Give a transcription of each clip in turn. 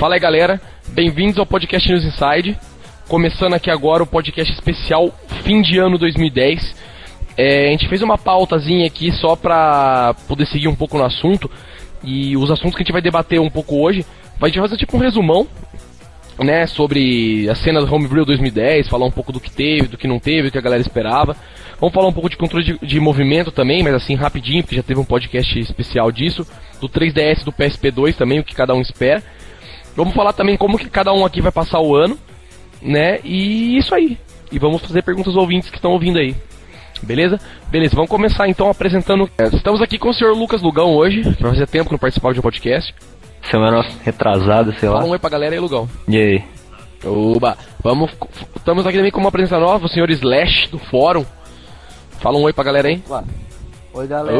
Fala aí galera, bem-vindos ao podcast News Inside. Começando aqui agora o podcast especial fim de ano 2010. É, a gente fez uma pautazinha aqui só pra poder seguir um pouco no assunto. E os assuntos que a gente vai debater um pouco hoje, a gente vai fazer tipo um resumão, né, sobre a cena do Homebrew 2010, falar um pouco do que teve, do que não teve, do que a galera esperava. Vamos falar um pouco de controle de, de movimento também, mas assim rapidinho, porque já teve um podcast especial disso. Do 3DS do PSP2 também, o que cada um espera. Vamos falar também como que cada um aqui vai passar o ano, né? E isso aí. E vamos fazer perguntas aos ouvintes que estão ouvindo aí. Beleza? Beleza, vamos começar então apresentando. É, estamos aqui com o senhor Lucas Lugão hoje, que fazia tempo que não participava de um podcast. Semana retrasada, sei lá. Fala um oi pra galera aí, Lugão. E aí? Oba, vamos. Estamos aqui também com uma apresentação nova, o senhor Slash do fórum. Fala um oi pra galera aí. Oi, galera.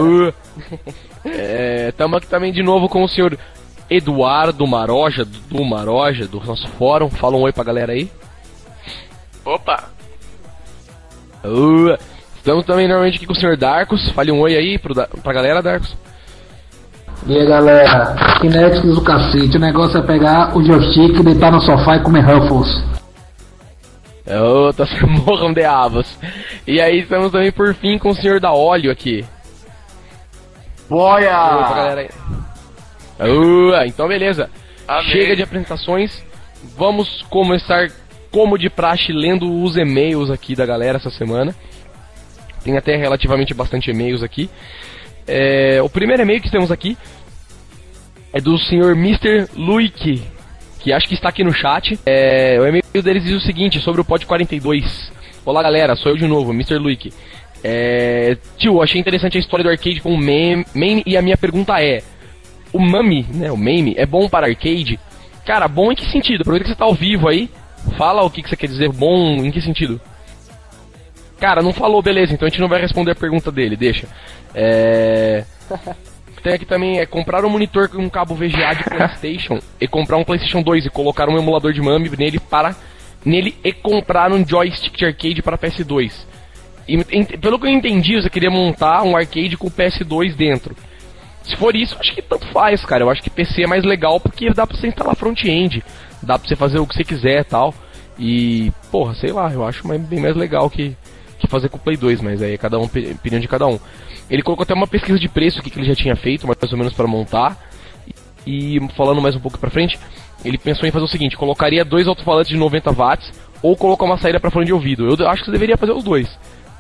Estamos aqui também de novo com o senhor Eduardo Maroja, do Maroja, do nosso fórum. Fala um oi pra galera aí. Opa! Uh, estamos também normalmente aqui com o senhor Darkus. Fale um oi aí pro, Da- pra galera, Darkus. E aí, galera. Kinetics do cacete. O negócio é pegar o joystick, deitar no sofá e comer Ruffles. Ô, tá se morram de avos. E aí estamos também por fim com o senhor da óleo aqui. Oi pra galera aí. Uh, então beleza. Amém. Chega de apresentações. Vamos começar, como de praxe, lendo os e-mails aqui da galera essa semana. Tem até relativamente bastante e-mails aqui. É, o primeiro e-mail que temos aqui é do senhor Mr. Luik, que acho que está aqui no chat. É, o e-mail deles diz o seguinte sobre o Pod 42. Olá galera, sou eu de novo, Mr. Luik. É, tio, achei interessante a história do arcade com o meme e a minha pergunta é: o mame, né, o meme, é bom para arcade? Cara, bom em que sentido? Aproveita que você tá ao vivo aí, fala o que, que você quer dizer bom em que sentido? Cara, não falou, beleza, então a gente não vai responder a pergunta dele, deixa. É. Tem aqui também é comprar um monitor com um cabo VGA de PlayStation e comprar um PlayStation 2 e colocar um emulador de MAME nele para nele e comprar um joystick de arcade para PS2. E, pelo que eu entendi, você queria montar um arcade com o PS2 dentro. Se for isso, acho que tanto faz, cara. Eu acho que PC é mais legal porque dá pra você instalar front-end, dá pra você fazer o que você quiser e tal. E, porra, sei lá, eu acho bem mais legal que, que fazer com o Play 2, mas aí é cada um, opinião de cada um. Ele colocou até uma pesquisa de preço aqui que ele já tinha feito, mais ou menos para montar. E falando mais um pouco pra frente, ele pensou em fazer o seguinte: colocaria dois alto-falantes de 90 watts ou colocar uma saída para fone de ouvido. Eu acho que você deveria fazer os dois,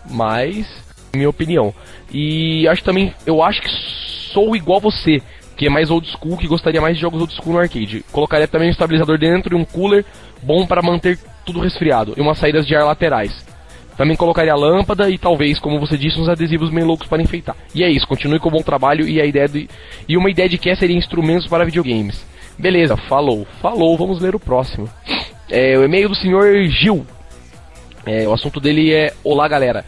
mas minha opinião. E acho também, eu acho que sou igual você, que é mais old school, que gostaria mais de jogos old school no arcade. Colocaria também um estabilizador dentro e um cooler bom para manter tudo resfriado e umas saídas de ar laterais. Também colocaria lâmpada e talvez, como você disse, uns adesivos meio loucos para enfeitar. E é isso, continue com o bom trabalho e a ideia de e uma ideia de que seria instrumentos para videogames. Beleza, falou, falou, vamos ler o próximo. É, o e-mail do senhor Gil. É, o assunto dele é Olá galera.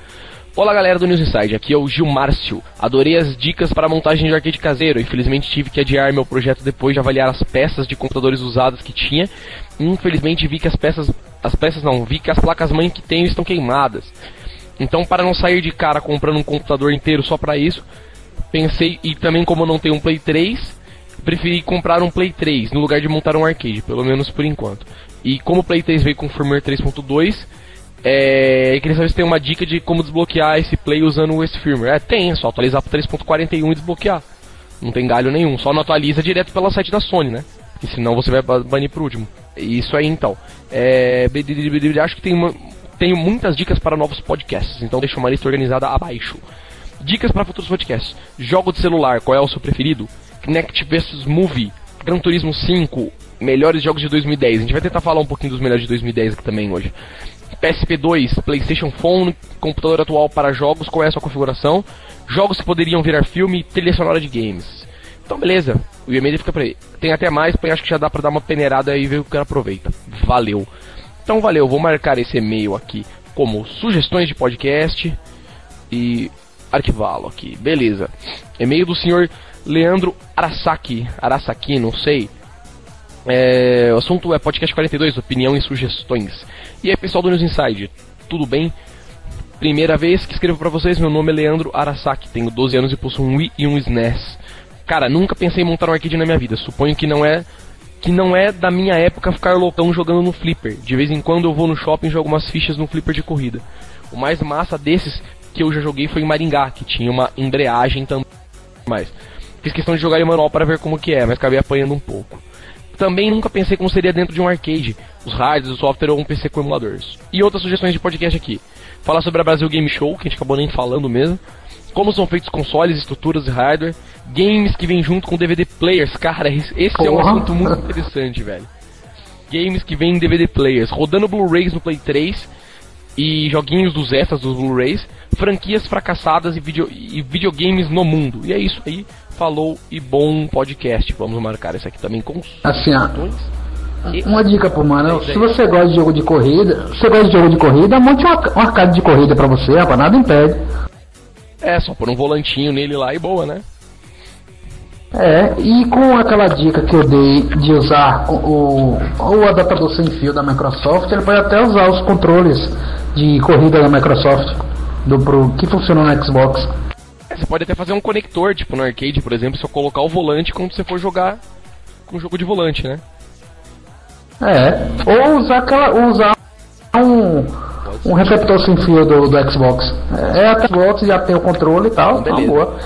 Olá galera do News Inside, aqui é o Gil Márcio. Adorei as dicas para montagem de arcade caseiro. Infelizmente tive que adiar meu projeto depois de avaliar as peças de computadores usadas que tinha. Infelizmente vi que as peças, as peças não, vi que as placas mãe que tenho estão queimadas. Então para não sair de cara comprando um computador inteiro só para isso, pensei e também como eu não tenho um Play 3, preferi comprar um Play 3 no lugar de montar um arcade, pelo menos por enquanto. E como o Play 3 veio com firmware 3.2, é, eu queria saber se tem uma dica de como desbloquear esse Play usando esse firmware. É, tem, é só atualizar para 3.41 e desbloquear. Não tem galho nenhum, só não atualiza direto pelo site da Sony, né? Porque senão você vai ba- banir pro último. Isso aí então. É, acho que tem uma, tenho muitas dicas para novos podcasts, então deixa uma lista organizada abaixo. Dicas para futuros podcasts. Jogo de celular, qual é o seu preferido? Kinect vs Movie, Gran Turismo 5, melhores jogos de 2010. A gente vai tentar falar um pouquinho dos melhores de 2010 aqui também hoje. PSP2, PlayStation Phone, computador atual para jogos, qual é a sua configuração? Jogos que poderiam virar filme, trilha sonora de games. Então beleza, o e-mail fica pra aí. Tem até mais, porém acho que já dá pra dar uma peneirada aí e ver o que cara aproveita. Valeu. Então valeu, vou marcar esse e-mail aqui como sugestões de podcast e arquivá-lo aqui. Beleza. E-mail do senhor Leandro Arasaki. Arasaki, não sei. É, o assunto é podcast 42, opinião e sugestões. E aí, pessoal do News Inside, tudo bem? Primeira vez que escrevo pra vocês, meu nome é Leandro Arasaki, tenho 12 anos e possuo um Wii e um SNES. Cara, nunca pensei em montar um arcade na minha vida, suponho que não é que não é da minha época ficar loucão jogando no flipper. De vez em quando eu vou no shopping e jogo umas fichas no flipper de corrida. O mais massa desses que eu já joguei foi em Maringá, que tinha uma embreagem também. Mais. Fiz questão de jogar em manual para ver como que é, mas acabei apanhando um pouco. Também nunca pensei como seria dentro de um arcade, os hardwares, o software ou um PC com emuladores. E outras sugestões de podcast aqui. Falar sobre a Brasil Game Show, que a gente acabou nem falando mesmo. Como são feitos consoles, estruturas e hardware. Games que vêm junto com DVD players. Cara, esse é um assunto muito interessante, velho. Games que vêm em DVD players. Rodando Blu-rays no Play 3 e joguinhos dos extras dos Blu-rays. Franquias fracassadas e, video, e videogames no mundo. E é isso aí. Falou e bom podcast. Vamos marcar isso aqui também com Assim. E- uma dica pro mano, se você gosta de jogo de corrida, se você gosta de jogo de corrida, monte um arca- um arcade de corrida pra você, rapaz, nada impede. É, só pôr um volantinho nele lá e boa, né? É, e com aquela dica que eu dei de usar o, o adaptador sem fio da Microsoft, ele pode até usar os controles de corrida da Microsoft do pro, que funcionam no Xbox. É, Você pode até fazer um conector, tipo no arcade, por exemplo, só colocar o volante quando você for jogar com jogo de volante, né? É, ou usar aquela, usar um, um receptor sem fio do, do Xbox. É, a Xbox já tem o controle e tal, tá boa.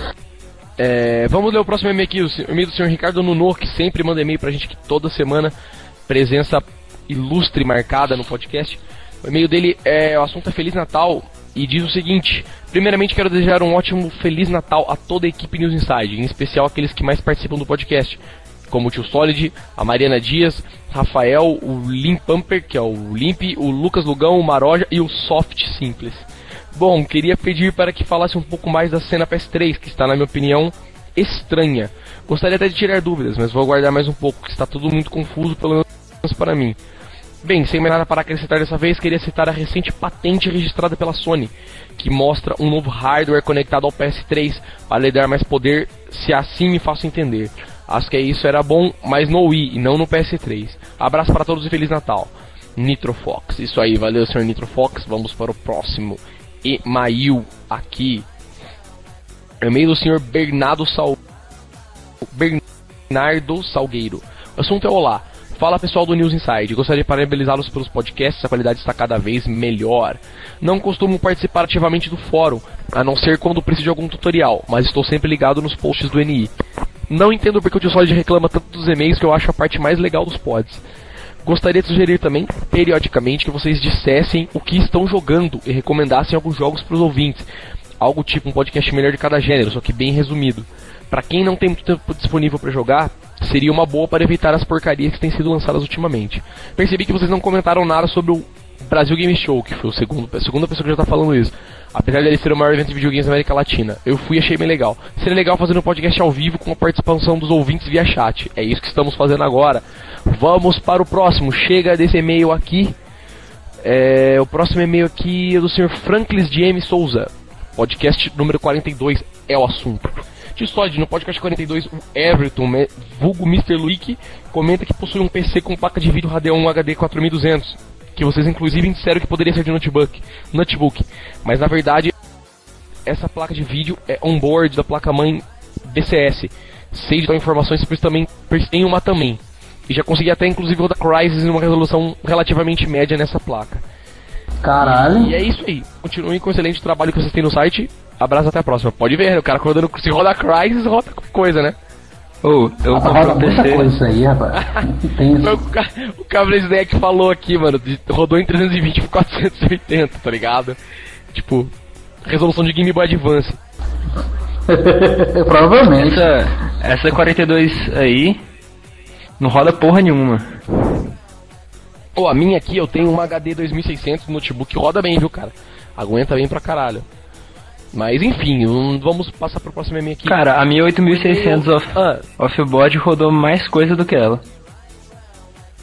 É, vamos ler o próximo e-mail aqui, o e-mail do senhor Ricardo Nuno, que sempre manda e-mail pra gente que toda semana, presença ilustre marcada no podcast. O e-mail dele é o assunto é Feliz Natal e diz o seguinte: Primeiramente quero desejar um ótimo Feliz Natal a toda a equipe News Inside, em especial aqueles que mais participam do podcast, como o Tio Solid, a Mariana Dias, Rafael, o Lim Pumper, que é o Limp, o Lucas Lugão, o Maroja e o Soft Simples. Bom, queria pedir para que falasse um pouco mais da cena PS3, que está, na minha opinião, estranha. Gostaria até de tirar dúvidas, mas vou aguardar mais um pouco, que está tudo muito confuso, pelo menos para mim. Bem, sem mais nada para acrescentar dessa vez, queria citar a recente patente registrada pela Sony, que mostra um novo hardware conectado ao PS3 para lhe dar mais poder, se assim me faço entender. Acho que isso era bom, mas no Wii e não no PS3. Abraço para todos e Feliz Natal. Nitrofox. Isso aí, valeu, senhor Nitrofox. Vamos para o próximo e-mail aqui. E-mail do senhor Bernardo Sal... Bernardo Salgueiro. O assunto é olá. Fala pessoal do News Inside, gostaria de parabenizá-los pelos podcasts, a qualidade está cada vez melhor. Não costumo participar ativamente do fórum, a não ser quando preciso de algum tutorial, mas estou sempre ligado nos posts do NI. Não entendo porque o Tio Solid reclama tanto dos e-mails que eu acho a parte mais legal dos pods. Gostaria de sugerir também, periodicamente, que vocês dissessem o que estão jogando e recomendassem alguns jogos para os ouvintes. Algo tipo um podcast melhor de cada gênero, só que bem resumido. Para quem não tem muito tempo disponível para jogar, seria uma boa para evitar as porcarias que têm sido lançadas ultimamente. Percebi que vocês não comentaram nada sobre o Brasil Game Show, que foi o segundo, a segunda pessoa que já tá falando isso. Apesar dele ser o maior evento de videogames da América Latina. Eu fui e achei bem legal. Seria legal fazer um podcast ao vivo com a participação dos ouvintes via chat. É isso que estamos fazendo agora. Vamos para o próximo. Chega desse e-mail aqui. É, o próximo e-mail aqui é do Sr. Franklis de M. Souza. Podcast número 42 é o assunto. Tio Sod, no podcast 42, o Everton, me- vulgo Mr. Luick, comenta que possui um PC com placa de vídeo Radeon HD 4200, que vocês inclusive disseram que poderia ser de notebook, notebook. Mas na verdade, essa placa de vídeo é onboard da placa-mãe BCS. Sei de tal informações, isso tem uma também. E já consegui até inclusive rodar Crysis em uma resolução relativamente média nessa placa. Caralho. E é isso aí. Continuem com o excelente trabalho que vocês têm no site. Abraço até a próxima. Pode ver, né? o cara rodando, se roda Crysis, roda coisa, né? Ô, eu comprei roda um muita PC. coisa isso aí, rapaz. O, ca- o Cabra Snack falou aqui, mano. de- rodou em 320 por 480, tá ligado? Tipo, resolução de Game Boy Advance. Provavelmente. Essa, essa 42 aí não roda porra nenhuma. Pô, a minha aqui eu tenho uma HD 2600 no notebook roda bem, viu, cara? Aguenta bem pra caralho. Mas enfim, hum, vamos passar pro próximo e-mail aqui. Cara, a minha 8600 off, Ah, offboard rodou mais coisa do que ela.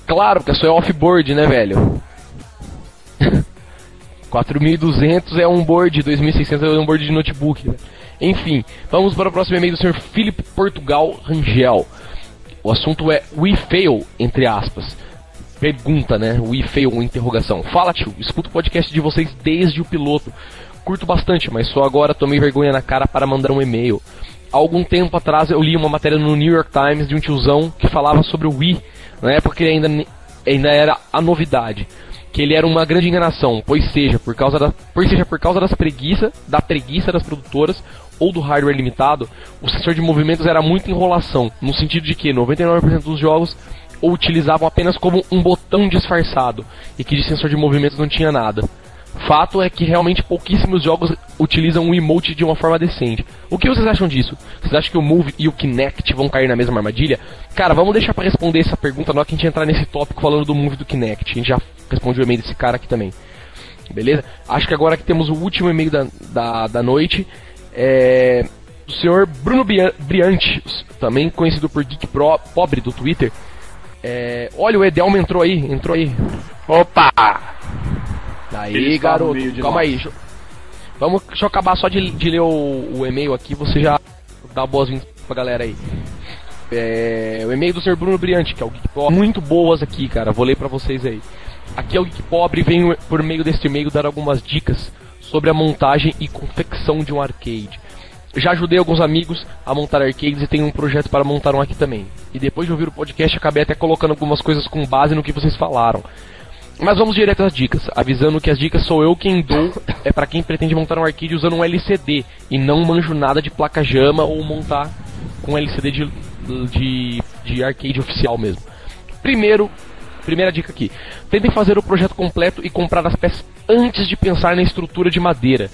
claro, porque a sua é off-board, né, velho? 4200 é um board, 2600 é um board de notebook. né? Enfim, vamos para o próximo e-mail do Sr. Felipe Portugal Rangel. O assunto é We Fail, entre aspas. Pergunta, né? We Fail, interrogação. Fala, tio, escuto o podcast de vocês desde o piloto. Curto bastante, mas só agora tomei vergonha na cara para mandar um e-mail. Há algum tempo atrás eu li uma matéria no New York Times de um tiozão que falava sobre o Wii Na época ele ainda, ainda era a novidade. Que ele era uma grande enganação, pois seja por causa da, pois seja por causa das preguiça, da preguiça das produtoras ou do hardware limitado, o sensor de movimentos era muita enrolação, no sentido de que 99% dos jogos o utilizavam apenas como um botão disfarçado e que de sensor de movimentos não tinha nada. Fato é que realmente pouquíssimos jogos utilizam o emote de uma forma decente. O que vocês acham disso? Vocês acham que o Move e o Kinect vão cair na mesma armadilha? Cara, vamos deixar pra responder essa pergunta na hora que a gente entrar nesse tópico falando do Move e do Kinect. A gente já respondeu o e-mail desse cara aqui também. Beleza? Acho que agora que temos o último e-mail da, da, da noite, é do senhor Bruno Briante, também conhecido por Geek Pro, Pobre do Twitter. É, olha, o Edelma entrou aí, entrou aí. Opa! Aí, Ele está no garoto, calma nós. aí. Vamos, deixa eu acabar só de, de ler o, o e-mail aqui, você já dá boas-vindas pra galera aí. É, o e-mail do Sr. Bruno Briante, que é o Geek Pobre. Muito boas aqui, cara, vou ler pra vocês aí. Aqui é o Geek Pobre e venho por meio deste e-mail dar algumas dicas sobre a montagem e confecção de um arcade. Já ajudei alguns amigos a montar arcades e tenho um projeto para montar um aqui também. E depois de ouvir o podcast, acabei até colocando algumas coisas com base no que vocês falaram. Mas vamos direto às dicas, avisando que as dicas sou eu quem dou, é para quem pretende montar um arcade usando um LCD e não manjo nada de placa jama ou montar com LCD de, de, de arcade oficial mesmo. Primeiro, primeira dica aqui: tentem fazer o projeto completo e comprar as peças antes de pensar na estrutura de madeira.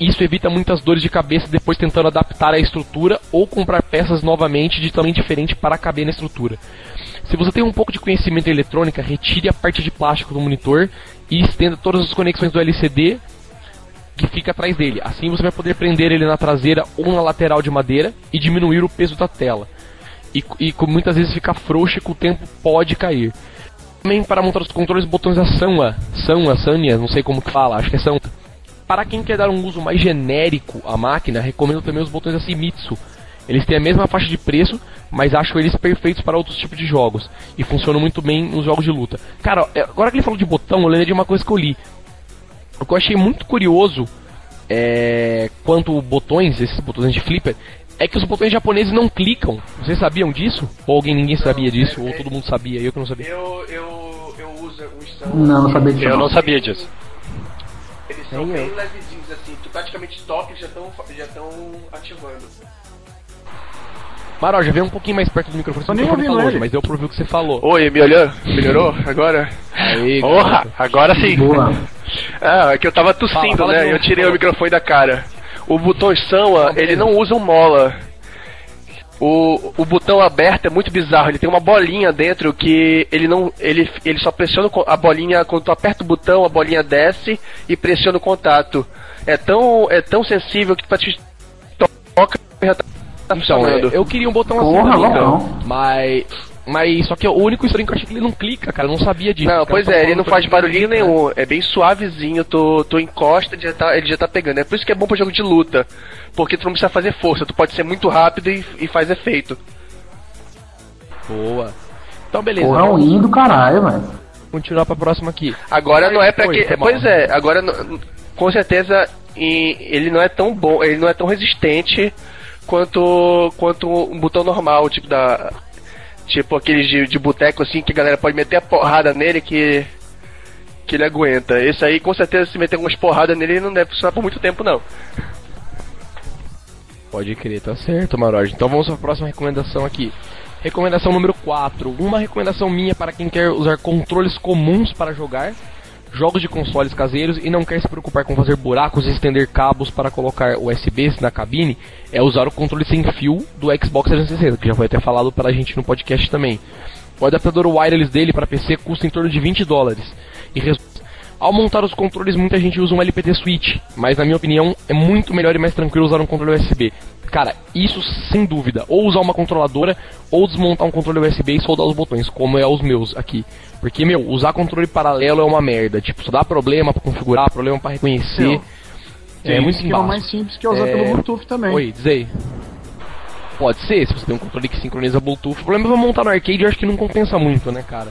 Isso evita muitas dores de cabeça depois tentando adaptar a estrutura ou comprar peças novamente de tamanho diferente para caber na estrutura. Se você tem um pouco de conhecimento em eletrônica, retire a parte de plástico do monitor e estenda todas as conexões do LCD que fica atrás dele. Assim você vai poder prender ele na traseira ou na lateral de madeira e diminuir o peso da tela. E, e muitas vezes fica frouxo e com o tempo pode cair. Também para montar os controles botões da Sanwa, Sanwa, Sanya, não sei como que fala, acho que é Sanwa. Para quem quer dar um uso mais genérico à máquina, recomendo também os botões da Simitsu. Eles têm a mesma faixa de preço, mas acho eles perfeitos para outros tipos de jogos. E funcionam muito bem nos jogos de luta. Cara, é, agora que ele falou de botão, eu lembrei de uma coisa que eu li. O que eu achei muito curioso é, quanto botões, esses botões de flipper, é que os botões japoneses não clicam. Vocês sabiam disso? Ou alguém ninguém sabia disso? Ou todo mundo sabia? Eu que não sabia. Eu, eu, eu uso um. Não, não sabia disso. Eu não sabia disso. Eles são bem levezinhos assim. Tu praticamente toca e já estão já tão ativando. Maroja, vem um pouquinho mais perto do microfone. Seu nem tá ouvindo longe, mas deu pra ouvir o que você falou. Oi, melhorou? Melhorou? Agora? Aí, Porra, agora sim. Boa. Ah, é que eu tava tossindo, Fala, fala né? E eu tirei fala. o microfone da cara. O botão Sanwa, ele não usa um mola. O, o botão aberto é muito bizarro, ele tem uma bolinha dentro que ele não. Ele, ele só pressiona a bolinha, quando tu aperta o botão, a bolinha desce e pressiona o contato. É tão, é tão sensível que tu toca e já tá Então, funcionando. é, eu queria um botão assim Porra, também, botão. cara. Mas. Mas só que o único estranho que eu achei que ele não clica, cara. Eu não sabia disso. Não, Cara, pois só é, ele não faz barulhinho né? nenhum, é bem suavezinho, tu, tu encosta ele já, tá, ele já tá pegando. É por isso que é bom pra jogo de luta, porque tu não precisa fazer força, tu pode ser muito rápido e, e faz efeito. Boa. Então, beleza. Porra, é um do caralho, velho. continuar pra próxima aqui. Agora não é pra Oi, que. foi mal. Pois é, agora não- com certeza ele não é tão bom, ele não é tão resistente quanto quanto um botão normal, tipo da tipo aqueles de, de boteco assim que a galera pode meter a porrada nele que que ele aguenta. Esse aí com certeza se meter algumas porradas nele ele não deve funcionar por muito tempo não. Pode crer, tá certo, Maroj. Então vamos pra próxima recomendação aqui. Recomendação número 4. Uma recomendação minha para quem quer usar controles comuns para jogar jogos de consoles caseiros e não quer se preocupar com fazer buracos e estender cabos para colocar USBs na cabine é usar o controle sem fio do Xbox 360, que já foi até falado pela gente no podcast também. O adaptador wireless dele para PC custa em torno de 20 dólares. E res- ao montar os controles, muita gente usa um LPT switch, mas na minha opinião é muito melhor e mais tranquilo usar um controle USB. Cara, isso sem dúvida. Ou usar uma controladora, ou desmontar um controle USB e soldar os botões, como é os meus aqui. Porque, meu, usar controle paralelo é uma merda. Tipo, só dá problema pra configurar, problema pra reconhecer. Meu, é muito esquema embaço. mais simples que é usar É, pelo Bluetooth também. Oi, diz aí. Pode ser, se você tem um controle que sincroniza Bluetooth. O problema é montar no arcade, eu acho que não compensa muito, né, cara?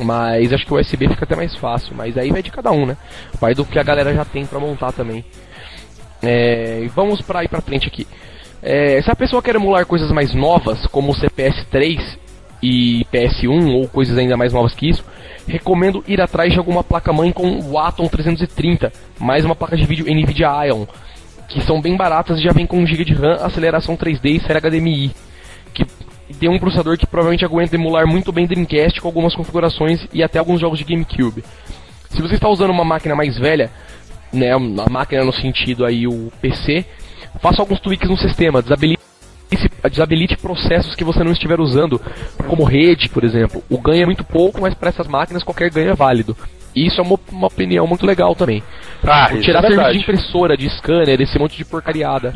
Mas acho que o USB fica até mais fácil. Mas aí vai de cada um, né? Vai do que a galera já tem pra montar também. É, vamos pra ir pra frente aqui. É, se a pessoa quer emular coisas mais novas, como o CPS 3, e PS1 ou coisas ainda mais novas que isso, recomendo ir atrás de alguma placa-mãe com o Atom 330, mais uma placa de vídeo NVIDIA Ion, que são bem baratas e já vem com 1 GB de RAM, aceleração 3D e série HDMI, que tem um processador que provavelmente aguenta emular muito bem Dreamcast com algumas configurações e até alguns jogos de GameCube. Se você está usando uma máquina mais velha, né, a máquina no sentido aí o PC, faça alguns tweaks no sistema, desabilite, desabilite processos que você não estiver usando, como rede, por exemplo. O ganho é muito pouco, mas para essas máquinas qualquer ganho é válido. E isso é uma, uma opinião muito legal também. Ah, tirar é serviço de impressora, de scanner, esse monte de porcariada.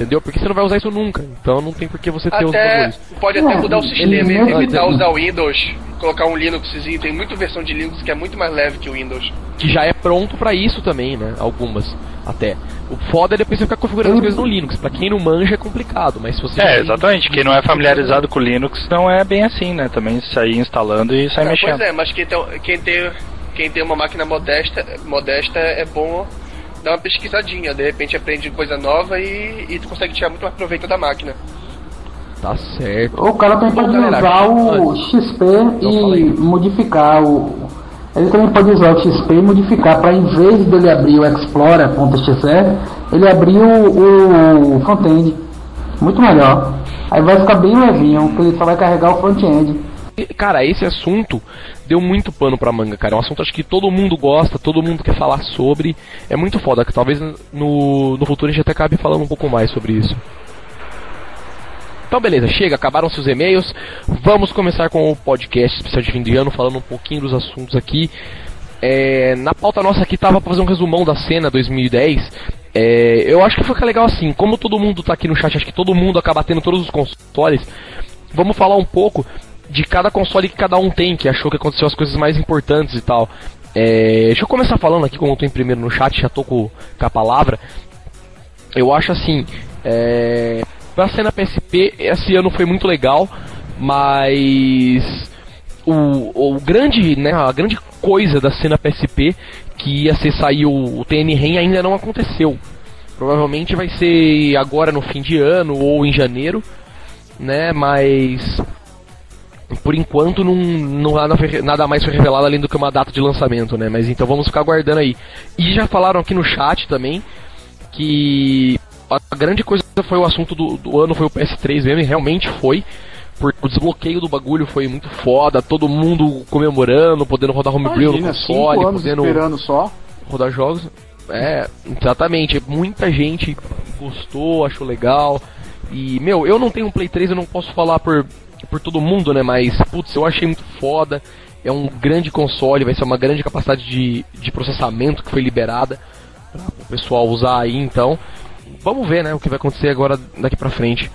Entendeu? Porque você não vai usar isso nunca. Então não tem por que você ter os Até, bagulhos. pode até Não, mudar o sistema, mesmo- evitar usar o Windows, colocar um Linuxzinho. Tem muita versão de Linux que é muito mais leve que o Windows. Que já é pronto pra isso também, né? Algumas, até. O foda é depois você ficar configurando as coisas no Linux. Pra quem não manja é complicado, mas se você... É, tem- exatamente. Quem não é familiarizado com Linux não é bem assim, né? Também sair instalando e sair Não, mexendo. pois é, mas quem tem, quem tem, quem tem uma máquina modesta, modesta é bom dar uma pesquisadinha. De repente aprende coisa nova e, e tu consegue tirar muito mais proveito da máquina. Tá certo. O cara também pode galera, usar o antes- XP e modificar o. Ele também pode usar o XP e modificar para em vez dele abrir o Explorer.exe, ele abrir o, o front-end. Muito melhor. Aí vai ficar bem levinho, porque ele só vai carregar o front-end. Cara, esse assunto deu muito pano pra manga, cara. É um assunto acho que todo mundo gosta, todo mundo quer falar sobre. É muito foda, que talvez no, no futuro a gente até acabe falando um pouco mais sobre isso. Então beleza, chega, acabaram-se os e-mails. Vamos começar com o podcast especial de fim de ano, falando um pouquinho dos assuntos aqui. É, na pauta nossa aqui tava pra fazer um resumão da cena 2010. É, eu acho que fica legal assim, como todo mundo tá aqui no chat, acho que todo mundo acaba tendo todos os consoles. Vamos falar um pouco de cada console que cada um tem, que achou que aconteceu as coisas mais importantes e tal. É, deixa eu começar falando aqui, como eu tô em primeiro no chat, já tô com, com a palavra. Eu acho assim, é, pra cena PSP, esse ano foi muito legal, mas o, o grande, né, a grande coisa da cena PSP que ia ser sair o, o TN Ren ainda não aconteceu. Provavelmente vai ser agora no fim de ano ou em janeiro, né? Mas por enquanto não, não nada, mais foi revelado além do que uma data de lançamento, né? Mas então vamos ficar aguardando aí. E já falaram aqui no chat também que a grande coisa foi o assunto do, do ano foi o PS3 mesmo, e realmente foi. Porque o desbloqueio do bagulho foi muito foda, todo mundo comemorando, podendo rodar homebrew no Imagina, console, cinco anos podendo esperando só. rodar jogos. É, exatamente. Muita gente gostou, achou legal. E, meu, eu não tenho um Play 3, eu não posso falar por, por todo mundo, né? Mas, putz, eu achei muito foda. É um grande console, vai ser uma grande capacidade de, de processamento que foi liberada para o pessoal usar aí, então. Vamos ver, né, o que vai acontecer agora daqui pra frente.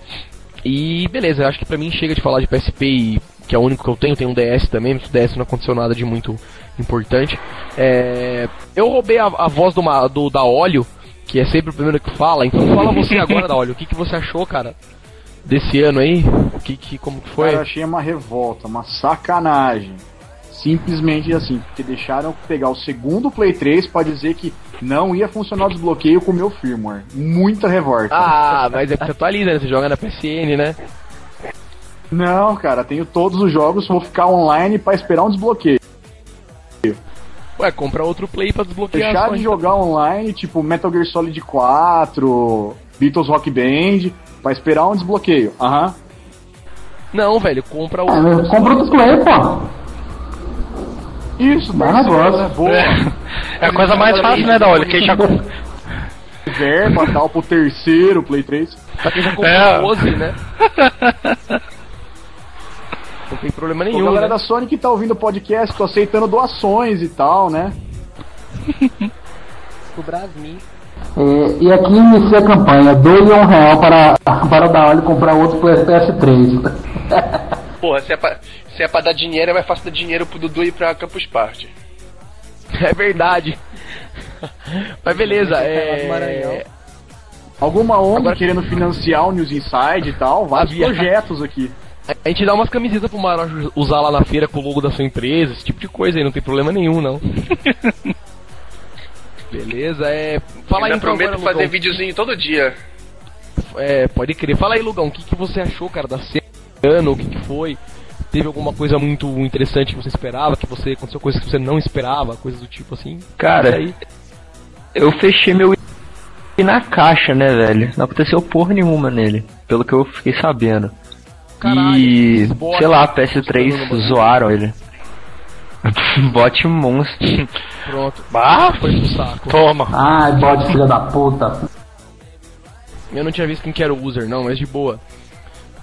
E beleza, eu acho que pra mim chega de falar de PSP, e, que é o único que eu tenho, tem um DS também, mas o DS não aconteceu nada de muito importante. É, eu roubei a, a voz do, do da Óleo, que é sempre o primeiro que fala, então fala você agora da Óleo, o que, que você achou, cara, desse ano aí? Que, que como que foi? Cara, eu achei uma revolta, uma sacanagem. Simplesmente assim, porque deixaram pegar o segundo Play 3 pra dizer que não ia funcionar o desbloqueio com o meu firmware. Muita revolta. Ah, mas é que você atualiza, né? Você joga na PSN, né? Não, cara, tenho todos os jogos, vou ficar online pra esperar um desbloqueio. Ué, compra outro Play pra desbloquear Deixar de então. jogar online, tipo Metal Gear Solid 4, Beatles Rock Band, pra esperar um desbloqueio. Aham. Não, velho, compra o. É, compra outro play, pô. Isso, Dá negócio. Boa. É a coisa mais fácil, né, da Olho? Quem já comprou. Verba tal pro terceiro Play 3. Pra quem já comprou É. 12, né? Não tem problema nenhum. galera né? da Sony que tá ouvindo o podcast, tô aceitando doações e tal, né? O Brasmin. É, e aqui inicia a campanha: doe um real para, para dar óleo e comprar outro PS3. Porra, se é, pra, se é pra dar dinheiro, é mais fácil dar dinheiro pro Dudu ir pra Campus Party. É verdade. Mas beleza, é. Alguma ONG Agora- querendo financiar o News Inside e tal, vários Havia- projetos aqui. A gente dá umas camisetas pro Marojo usar lá na feira com o logo da sua empresa, esse tipo de coisa aí, não tem problema nenhum, não. beleza, é. Fala aí Ainda então prometo agora, fazer Lugão. videozinho todo dia. É, pode crer. Fala aí, Lugão, o que, que você achou, cara, da cena, o que, que foi? teve alguma coisa muito interessante que você esperava, que você aconteceu coisas que você não esperava, coisas do tipo assim. Cara, aí. eu fechei meu Wii na caixa, né, velho? Não aconteceu porra nenhuma nele, pelo que eu fiquei sabendo. Caralho, e, sei lá, jogando no PS3 bagulho. zoaram ele. Bot monstro. Pronto. Bah, Foi pro saco. toma. Ai, bode filha da puta. Eu não tinha visto quem que era o user, não, mas de boa.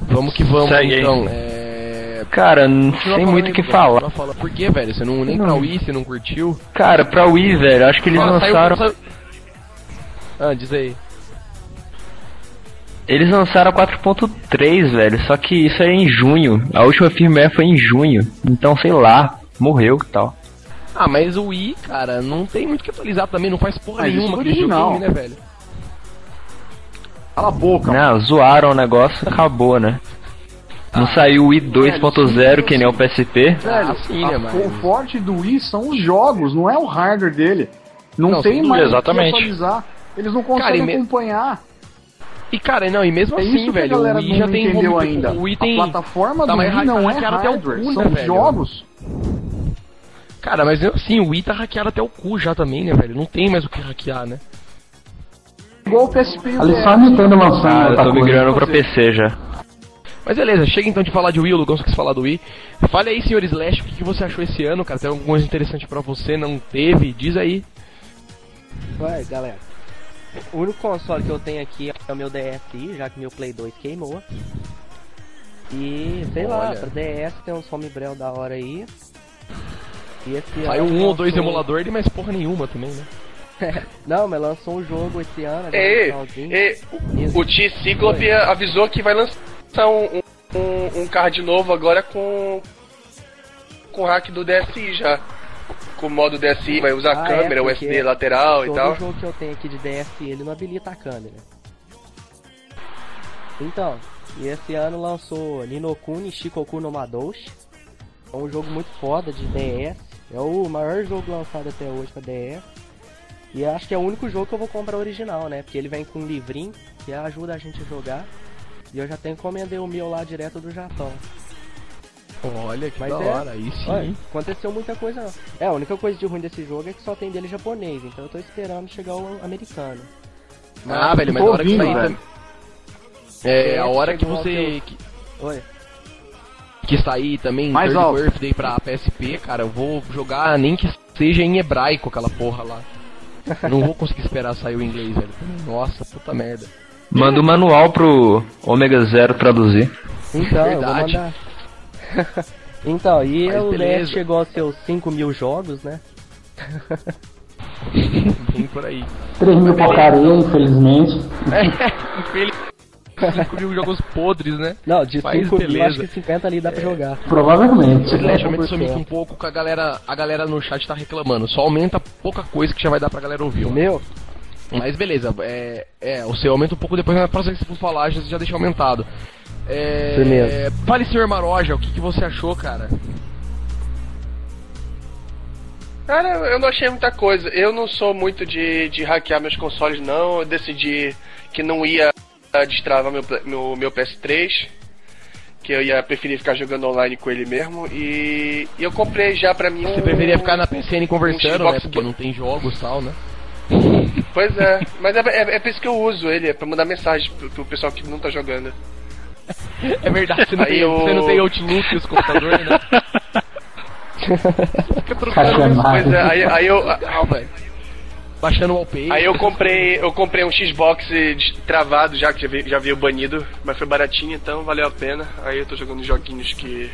Vamos que vamos, Segue aí. então. É... Cara, não falando muito o que falar. falando. Por que, velho? Você não nem pra Wii, você não curtiu? Cara, pra Wii, velho, acho que eles Ah, saiu- lançaram. saiu- Ah, diz aí. Eles lançaram 4.3, velho, só que isso é em junho. A última firmware foi em junho. Então, sei lá, morreu e tal. Ah, mas o Wii, cara, não tem muito o que atualizar também, não faz porra Mas isso nenhuma é aquele original. videogame, né, velho? Cala a boca, Não, zoaram o negócio, acabou, né? Não saiu o Wii 2.0 que nem o PSP. Velho, Ah, sim, a- né, mas- o forte do Wii são os jogos, não é o hardware dele. Não, Não, tem mais dúvida, o que exatamente. atualizar. Eles não Cara, conseguem e me- acompanhar. E cara, não, e mesmo É assim, velho, o Wii já tem ainda. O Wii tem. A plataforma tá do Wii não é até o hardware, né, são os velho? jogos. Cara, mas assim, o Wii tá hackeado até o cu já também, né, velho? Não tem mais o que hackear, né? Igual o PSP e DS. só Nintendo lançando Ah, eu tô coisa. migrando pra PC já. Mas beleza, chega então de falar de Wii, o Lugão só quis falar do Wii. Fale aí, senhor Slash, o que, que você achou esse ano, cara? Tem alguma coisa interessante pra você? Não teve? Diz aí. Vai, galera. O único console que eu tenho aqui é o meu DSi, já que meu Play 2 queimou. E, sei lá, Olha. pra DS tem uns Homebrel da hora aí. Esse Saiu ano um ou dois emuladores, mas porra nenhuma também, né? Não, mas lançou um jogo esse ano, agora Ei, ei, o, o T-Cyclope avisou que vai lançar um, um, um card novo agora com com o hack do DSi já. Com o modo DSi, vai usar Ah, câmera, é, USB lateral e Todo tal. jogo que eu tenho aqui de DSi, ele não habilita a câmera. Então, e esse ano lançou Ninokuni Shikoku no Madoshi. É um jogo muito foda de DS. É o maior jogo lançado até hoje pra DS. E acho que é o único jogo que eu vou comprar original, né? Porque ele vem com um livrinho que ajuda a gente a jogar. E eu já tenho encomendei o meu lá direto do Japão. Olha que Mas da é. hora, aí sim. Olha, aconteceu muita coisa não. É, a única coisa de ruim desse jogo é que só tem dele japonês, então eu tô esperando chegar o americano. Ah, velho, mas a hora que sair velho. tam- É, a É, hora que você. Que, Oi. Que sair também Mais Third alto. Birthday pra PSP, cara, eu vou jogar nem que seja em hebraico aquela porra lá. Não vou conseguir esperar sair o inglês, velho. Nossa, puta merda. Manda o manual pro Omega Zero traduzir. Então, eu vou Verdade. mandar. então, e Mas o. DS chegou aos seus 5 mil jogos, né? Vem por aí. 3 mil porcaria, infelizmente. Infeliz- 5 mil jogos podres, né? Não, de Mas 5 mil, beleza. acho que 50 ali dá pra jogar. Provavelmente. Slash, aumenta 50%. seu mic um pouco que a galera, a galera no chat tá reclamando. Só aumenta pouca coisa que já vai dar pra galera ouvir. O meu? Mas beleza, é, é, o seu aumenta um pouco depois na próxima vez que você for falar, já, já deixa aumentado. É, Firmeza. fale, senhor Maroja, o que, que você achou, cara? Cara, eu não achei muita coisa. Eu não sou muito de, de hackear meus consoles, não. Eu decidi que não ia ah, destravar meu, meu, meu PS3. Que eu ia preferir ficar jogando online com ele mesmo. E, e eu comprei já pra mim. Você um- preferia ficar na PCN conversando, um né? Porque não tem jogos e tal, né? Pois é, mas é, é, é por isso que eu uso ele, é pra mandar mensagem pro, pro pessoal que não tá jogando. É verdade, você não, tem, eu- você não tem Outlook os computadores, né? Fica trocando. Pois é, aí, aí eu. Ah, velho. Baixando o wallpaper. Aí eu comprei, eu comprei um Xbox de- travado já, que já veio, já veio banido, mas foi baratinho, então valeu a pena. Aí eu tô jogando joguinhos que,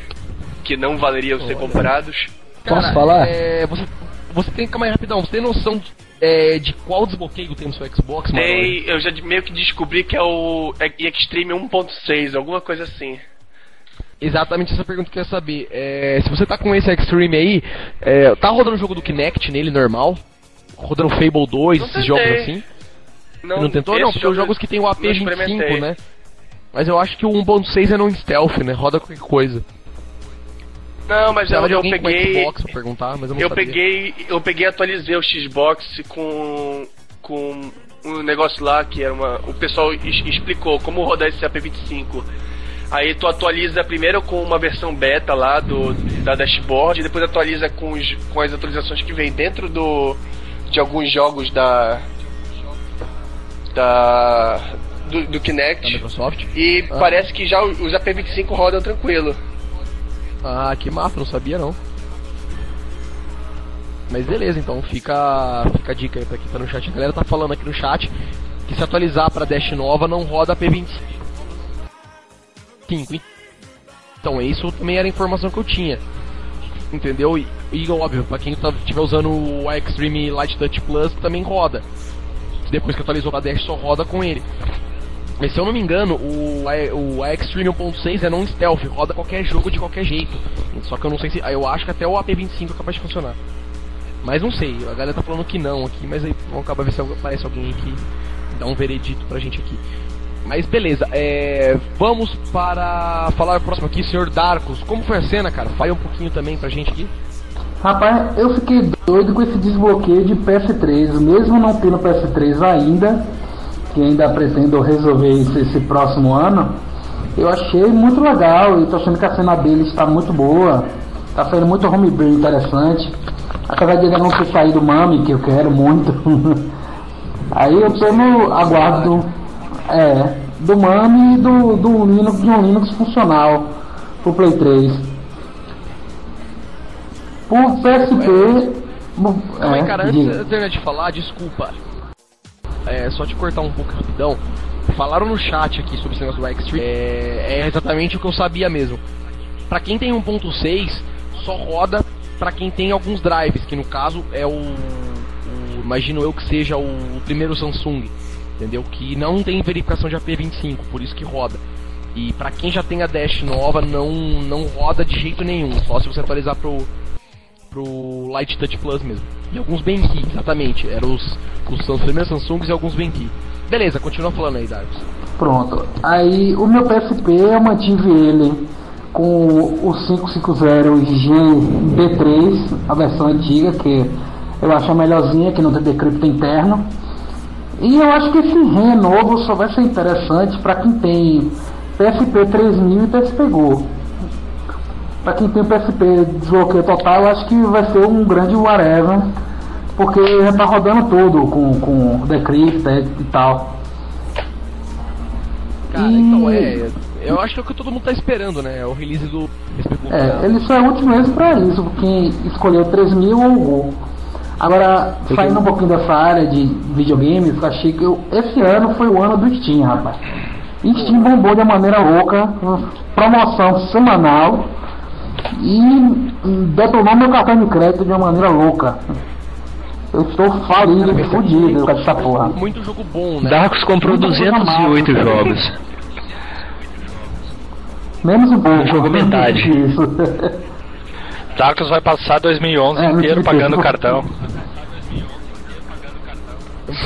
que não valeriam ser comprados. Posso falar? É, você, você tem, calma aí, rapidão, você tem noção é, de qual desbloqueio tem no seu Xbox, mano? Tem, eu já de- meio que descobri que é o Extreme 1.6, alguma coisa assim. Exatamente essa pergunta que eu queria saber. É, se você tá com esse Extreme aí, é, tá rodando o jogo do Kinect nele normal? Rodando Fable 2, Não esses jogos assim? Não, não tentou? Não, porque os jogo jogos que tem o não AP25, experimentei. né? Mas eu acho que o 1.6 é não stealth, né? Roda qualquer coisa. Não, mas eu, eu peguei. Xbox pra perguntar, mas eu não Eu sabia. peguei, eu peguei e atualizei o Xbox com com um negócio lá que era uma, o pessoal es- explicou como rodar esse AP25. Aí tu atualiza primeiro com uma versão beta lá do, da dashboard, e depois atualiza com, os, com as atualizações que vem dentro do de alguns jogos da da do, do Da Kinect. Microsoft. E Ah. parece que já os AP25 rodam tranquilo. Ah, que massa, não sabia não. Mas beleza, então fica, fica a dica aí pra quem tá no chat. A galera tá falando aqui no chat que se atualizar pra Dash nova não roda a P25. Então isso também era a informação que eu tinha. Entendeu? E, e óbvio, pra quem tá, tiver usando o Extreme Light Touch Plus também roda. Depois que atualizou pra Dash só roda com ele. Mas se eu não me engano, o, o Extreme 1.6 é não stealth, roda qualquer jogo de qualquer jeito. Só que eu não sei se. Eu acho que até o AP25 é capaz de funcionar. Mas não sei, a galera tá falando que não aqui, mas aí vamos acabar ver se aparece alguém que dá um veredito pra gente aqui. Mas beleza, é, vamos para falar o próximo aqui, senhor Darkos. Como foi a cena, cara? Fale um pouquinho também pra gente aqui. Rapaz, eu fiquei doido com esse desbloqueio de PS3, mesmo não tendo PS3 ainda, que ainda pretendo resolver isso esse próximo ano. Eu achei muito legal e tô achando que a cena dele está muito boa. Tá saindo muito homebrew interessante. Apesar de ainda não ter saído Mami, que eu quero muito. Aí eu tô no aguardo é, do Mami e do, do Linux, de um Linux funcional pro Play 3. Por PSP. bu- Calma aí, é, cara, antes de falar, desculpa. É, só te cortar um pouco rapidão. Falaram no chat aqui sobre esse negócio do Extreme. É, é exatamente o que eu sabia mesmo. Pra quem tem 1.6, só roda pra quem tem alguns drives, que no caso é o, o- imagino eu que seja o, o primeiro Samsung, entendeu? Que não tem verificação de AP25, por isso que roda. E pra quem já tem a Dash nova, não não roda de jeito nenhum, só se você atualizar pro pro Light Touch Plus mesmo. E alguns Benki, exatamente. Eram os, os, os primeiros Samsungs e alguns Benki. Beleza, continua falando aí, Darks. Pronto. Aí o meu PSP eu mantive ele com o 550G-B3, a versão antiga, que eu acho a melhorzinha, que não tem decrypto interno. E eu acho que esse REM novo só vai ser interessante para quem tem PSP 3000 e PSP Go. Para quem tem PSP desbloqueio total, eu acho que vai ser um grande whatever, porque já tá rodando tudo com, com decrypto e tal. Cara, E- então é. Eu acho que é o que todo mundo tá esperando, né? É o release do PSP Go. É, ele só é útil mesmo pra isso, quem escolheu 3000 ou o Agora, saindo um pouquinho dessa área de videogames, eu achei que eu- esse ano foi o ano do Steam, rapaz. E Steam bombou de uma maneira louca, promoção semanal e detonou meu cartão de crédito de uma maneira louca. Eu estou falido, fodido com essa porra. Muito jogo bom, né? Darkus comprou Muito 208 massa. jogos. Menos um pouco. Jogou metade. Isso. Darkus vai passar 2011 É, inteiro pagando cartão.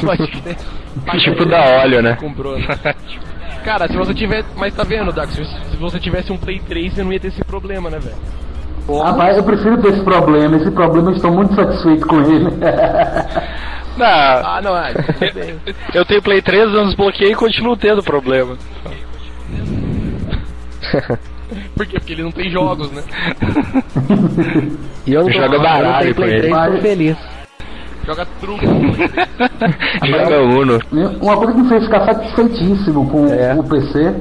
Pode crer. Tipo da óleo, né? Comprou, né? Cara, se você tiver. Mas tá vendo, Darks? Se você tivesse um Play 3, você não ia ter esse problema, né, velho? Rapaz, eu prefiro ter esse problema. Esse problema eu estou muito satisfeito com ele. Não, Ah, não, é. bem. eu tenho Play 3, eu desbloqueei e continuo tendo problema. Por quê? Porque ele não tem jogos, né? E eu não Joga baralho com ele. Mas- feliz. Joga truco no Play 3. Joga Uno. Uma coisa que me fez ficar satisfeitíssimo com É. o PC.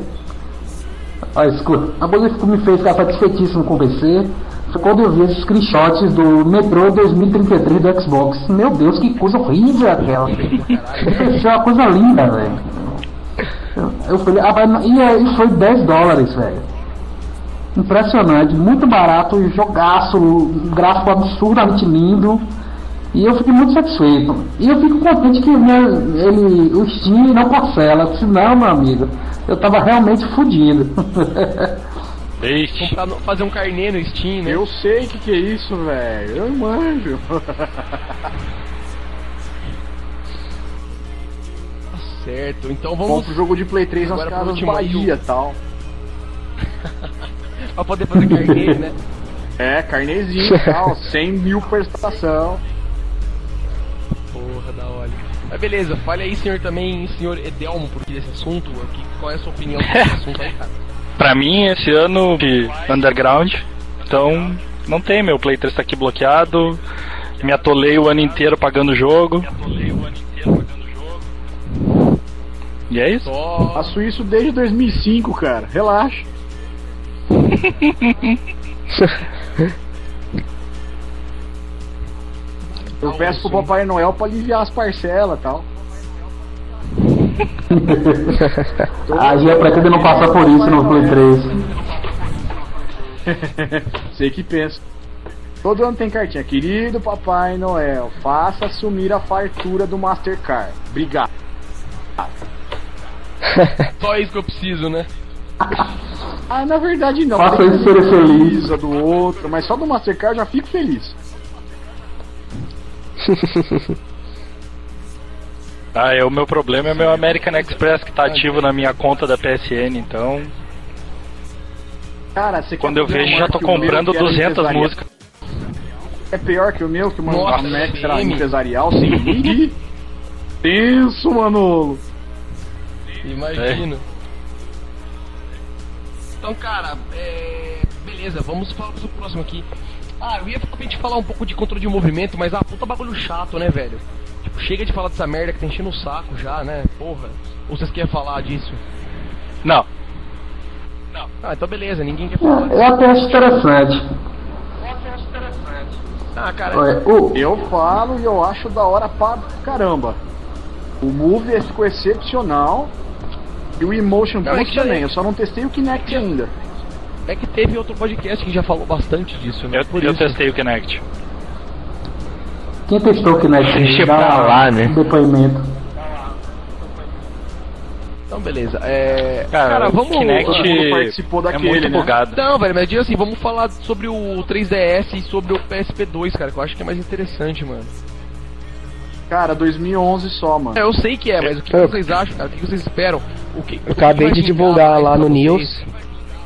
Olha, escuta. Uma coisa que me fez ficar satisfeitíssimo com o PC foi quando eu vi esses screenshots do Metro 2033 do Xbox. Meu Deus, que coisa horrível aquela. Isso é uma coisa linda, velho. Eu, eu falei, ah, mas- e, é- e foi 10 dólares, velho. Impressionante, muito barato, jogaço, um gráfico absurdamente lindo. E eu fiquei muito satisfeito. E eu fico contente que né, ele, o Steam não parcela. Disse, não, meu amigo, eu tava realmente fodido. Comprar fazer um carnê no Steam, né? Eu sei o que, que é isso, velho. Eu manjo. Certo, então vamos. Compro o jogo de Play 3 nas Agora, casas último, Bahia e tal. Pra poder fazer carnê, né? É, carnezinho e tal. 100 mil por estação. Porra, da hora. Mas beleza, fale aí, senhor, também, senhor Edelmo, por que desse assunto. Aqui, qual é a sua opinião sobre esse assunto aí, cara? Pra mim, esse ano de Underground, então não tem, meu Play 3 tá aqui bloqueado. Me atolei o ano inteiro pagando o jogo. E é isso. Faço isso desde 2005, cara. Relaxa. Eu peço pro Papai Noel pra aliviar as parcelas e tal. A gente pretende não passar por isso no Play 3. Sei que pensa. Todo ano tem cartinha. Querido Papai Noel, faça assumir a fartura do Mastercard. Obrigado. Só isso que eu preciso, né? Ah, na verdade não. Faça isso ser feliz. a do outro, mas só do Mastercard já fico feliz. Ah, é, o meu problema é meu American Express que tá ativo na minha conta da PSN, então Cara, você quando eu vejo já tô comprando que era 200 empresarial, músicas. É pior que o meu, que o meu Mac era empresarial, sem. Isso, Manolo. Imagino. Então, cara, é... beleza, vamos falar pro próximo aqui. Ah, eu ia realmente falar um pouco de controle de movimento, mas ah, puta bagulho chato, né, velho? Tipo, chega de falar dessa merda que tá enchendo o saco já, né? Porra. Ou vocês querem falar disso? Não, Ah, então beleza, ninguém quer falar disso. Eu até acho interessante. Ah, cara, Olha, o, Eu falo e eu acho da hora pra caramba. O Move ficou excepcional. E o Emotion Não, é também. é- Eu só não testei o Kinect ainda. é que teve outro podcast que já falou bastante disso, né? eu, Por eu isso. testei o Kinect. quem testou o Kinect? Deixa pra lá, né? um depoimento. Então, beleza. É... Cara, Cara, o vamos... Kinect todo mundo participou é daquele, muito né? bugado. Não, velho, mas diga assim, vamos falar sobre o 3DS e sobre o PSP2, cara, que eu acho que é mais interessante, mano. Cara, 2011 só, mano. É, eu sei que é, mas o que Eu- vocês acham, cara? O que vocês esperam? O que, Eu acabei de divulgar lá no News.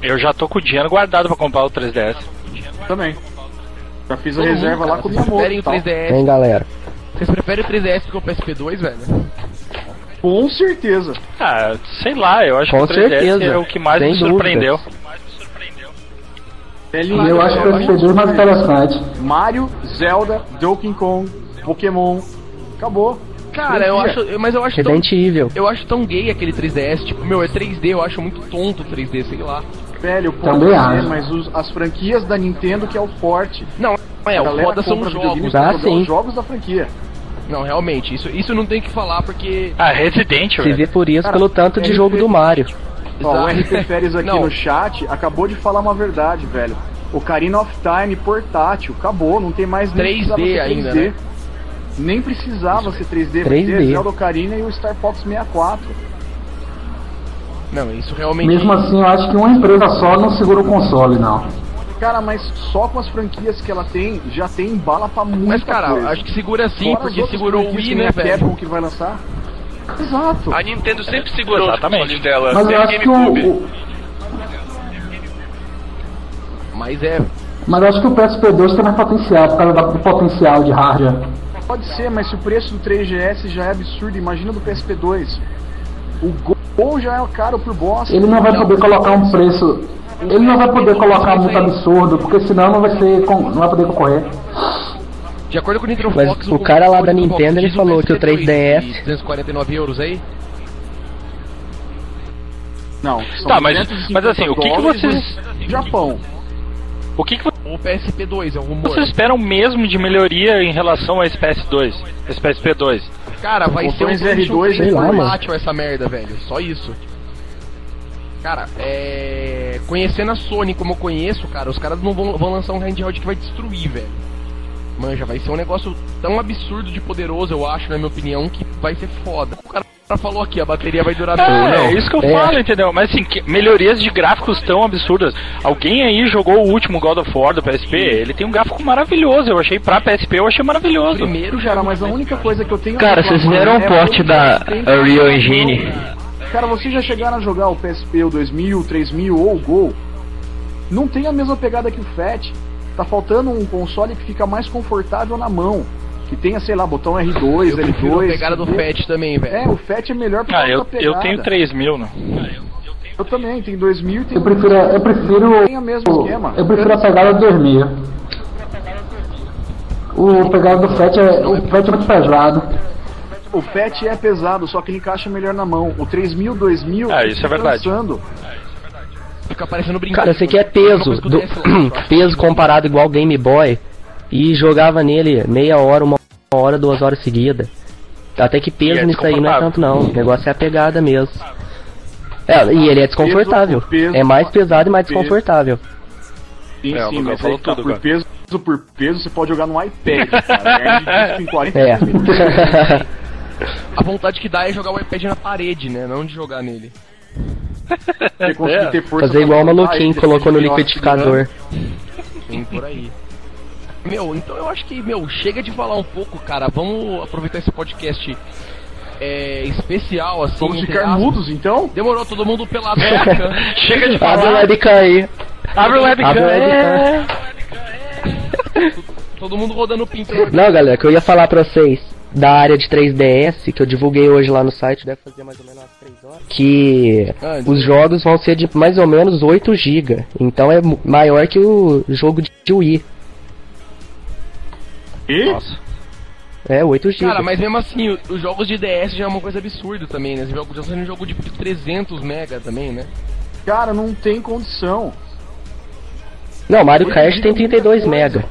Eu já tô com o dinheiro guardado pra comprar o 3DS. Também. Já fiz a reserva lá com o Vocês Miyamoto. preferem o tal. 3DS? Hein, galera? Vocês preferem o 3DS do que o PSP2, velho? Com certeza. Ah, sei lá, eu acho Com que o 3DS certeza, é o que mais sem me surpreendeu. É lindo. eu acho que o PS2 mais interessante. Mario, Zelda, Donkey Kong, Pokémon. Acabou. Cara, eu acho, mas eu acho tão, Resident Evil. eu acho tão gay aquele 3DS, tipo, meu, é 3D, eu acho muito tonto o 3D, sei lá. Velho, pode Também ser, acho. mas os- as franquias da Nintendo que é o forte. Não, é, o foda são os jogos. Ah, sim. os jogos da franquia. Não, realmente, isso, isso não tem que falar porque Ah, Resident, Se velho. vê por isso Cara, pelo tanto de é jogo do Mario. Ó, o. RP Férias aqui Não. no chat acabou de falar uma verdade, velho. Ocarina of Time portátil, acabou, não tem mais 3D precisava ser ainda, 3D. né? Nem precisava ser 3D, vai 3D. ter Zelda Ocarina e o Star Fox 64. Não, isso realmente. Mesmo assim, eu acho que uma empresa só não segura o console, não. Cara, mas só com as franquias que ela tem, já tem bala pra muita Mas, cara, coisa. acho que segura sim, Fora porque segurou o Wii, né, velho? Capcom que vai lançar. Exato. A Nintendo sempre segurou Exatamente. os dela. Mas eu acho que GameCube. o, o- Mas é. mas eu acho que o PSP2 tem mais potencial, por causa do potencial de hardware. Pode ser, mas se o preço do 3GS já é absurdo, imagina do PSP2. O Gol já é caro por bosta. Ele não vai poder colocar um preço. Ele não vai poder colocar muito absurdo, porque senão não vai ser. não vai poder concorrer. De acordo com o Nitro Mas Fox, o cara lá da Nintendo, ele falou que o PSP2 3DS de 249 euros aí. Não, são Tá, mas- 250 mas assim, o que que vocês- Japão. O que, que O PSP2 é o rumor. vocês esperam mesmo de melhoria em relação a esse PS2? Esse PSP2? Cara, vai ser um Botões PlayStation R2 3 sei lá, mano. essa merda, velho. Só isso. Cara, é. Conhecendo a Sony como eu conheço, cara, os caras não vão, vão lançar um handheld que vai destruir, velho. Manja, vai ser um negócio tão absurdo de poderoso, eu acho, na minha opinião, que vai ser foda. O cara falou aqui, a bateria vai durar É, não. é isso que eu É. falo, entendeu? Mas assim, que- melhorias de gráficos tão absurdas. Alguém aí jogou o último God of War do PSP? Ele tem um gráfico maravilhoso. Eu achei pra PSP, eu achei maravilhoso. Primeiro já Cara, mas a única coisa que eu tenho. Cara, vocês fizeram um é porte porque da Unreal Engine. Cara, vocês já chegaram a jogar o PSP, o 2000, 3000 ou o Gol? Não tem a mesma pegada que o FAT. Tá faltando um console que fica mais confortável na mão. Que tenha, sei lá, botão R2, Eu prefiro L2. a pegada do. Fat também, velho. É, o FAT é melhor por Ah, causa eu, eu tenho 3000, né? Eu também, tem 2000 e tem Eu prefiro, eu prefiro, Tem o mesmo esquema. eu prefiro a pegada do 2000. O pegada do FET é, o FET é muito pesado. O FAT é pesado, só que ele encaixa melhor na mão. O 3000, 2000, Ah, isso é verdade. cansando. Fica parecendo brincadeira. Cara, esse aqui é peso. do- peso comparado igual Game Boy. E jogava nele meia hora, uma hora, duas horas seguidas. Até que E peso é nisso aí não é tanto não. O negócio é a pegada mesmo. É, e ele é desconfortável. Peso por peso, é mais pesado e mais peso. desconfortável. Sim, É, sim, mas falou tá, tudo por peso por peso você pode jogar no iPad, cara. Ganha de disco em 40 É. minutos. A vontade que dá é jogar o iPad na parede, né? Não de jogar nele. Você conseguir ter força Fazer igual o maluquinho ele, colocou no depois de liquidificador. Tem por aí. Meu, então eu acho que, meu, chega de falar um pouco, cara. Vamos aproveitar esse podcast é, especial, assim. Vamos ficar aspas. mudos então? Demorou todo mundo pelado. Chega de Abre o falar. webcam aí. Abre o webcam. Abre o É. webcam. Todo mundo rodando pinto. Não, galera, que eu ia falar pra vocês da área de 3DS, que eu divulguei hoje lá no site, deve fazer mais ou menos umas 3 horas. Que Ah, os jogos vão ser de mais ou menos 8 GB. Então é maior que o jogo de Wii. E? Nossa. É, 8 GB. Cara, mas mesmo assim, os jogos de DS já é uma coisa absurda também, né? Esse jogo já saiu um jogo de 300 mega também, né? Cara, não tem condição. Não, Mario Kart tem muita 32 coisa. mega.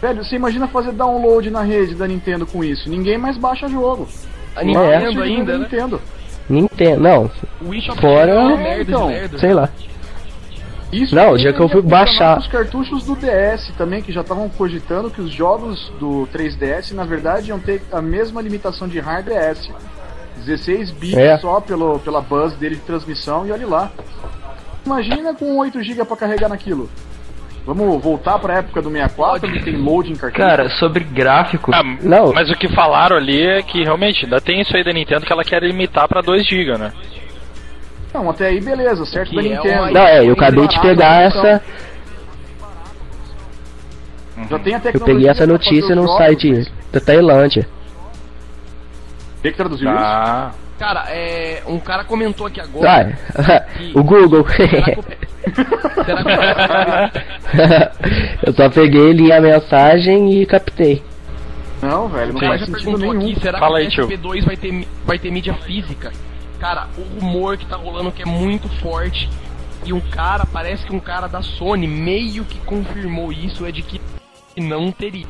Velho, você imagina fazer download na rede da Nintendo com isso? Ninguém mais baixa jogo. A É. Nintendo Chega ainda, da né? Nintendo. Nintendo, não, O Wii Shop Fora- é É, então. sei lá. Isso Não, o dia que eu ia fui baixar- Os cartuchos do DS também, que já estavam cogitando que os jogos do 3DS, na verdade, iam ter a mesma limitação de hardware S. 16 bits É. só pelo, pela buzz dele de transmissão e olha lá. Imagina com 8 GB pra carregar naquilo. Vamos voltar pra época do 64, que tem load em cartucho? Cara, sobre gráfico, Ah, Não. Mas o que falaram ali é que realmente ainda tem isso aí da Nintendo que ela quer limitar pra 2 GB, né? Não, até aí beleza, certo da é Nintendo. uma- Não, é, eu acabei de pegar Então, essa. Já tem a Eu peguei essa notícia num jogos, site mas da Tailândia. Tem que traduzir isso? Ah, Cara, é. Um cara comentou aqui agora. Ah, o Google. Será que o- Será que eu só peguei, li a mensagem e captei. Não, velho, não cara faz sentido nenhum. aqui, será Fala que o tio. PSP2 vai ter, vai ter mídia física? Cara, o rumor que tá rolando que é muito forte. E um cara, parece que um cara da Sony meio que confirmou isso, é de que não teria.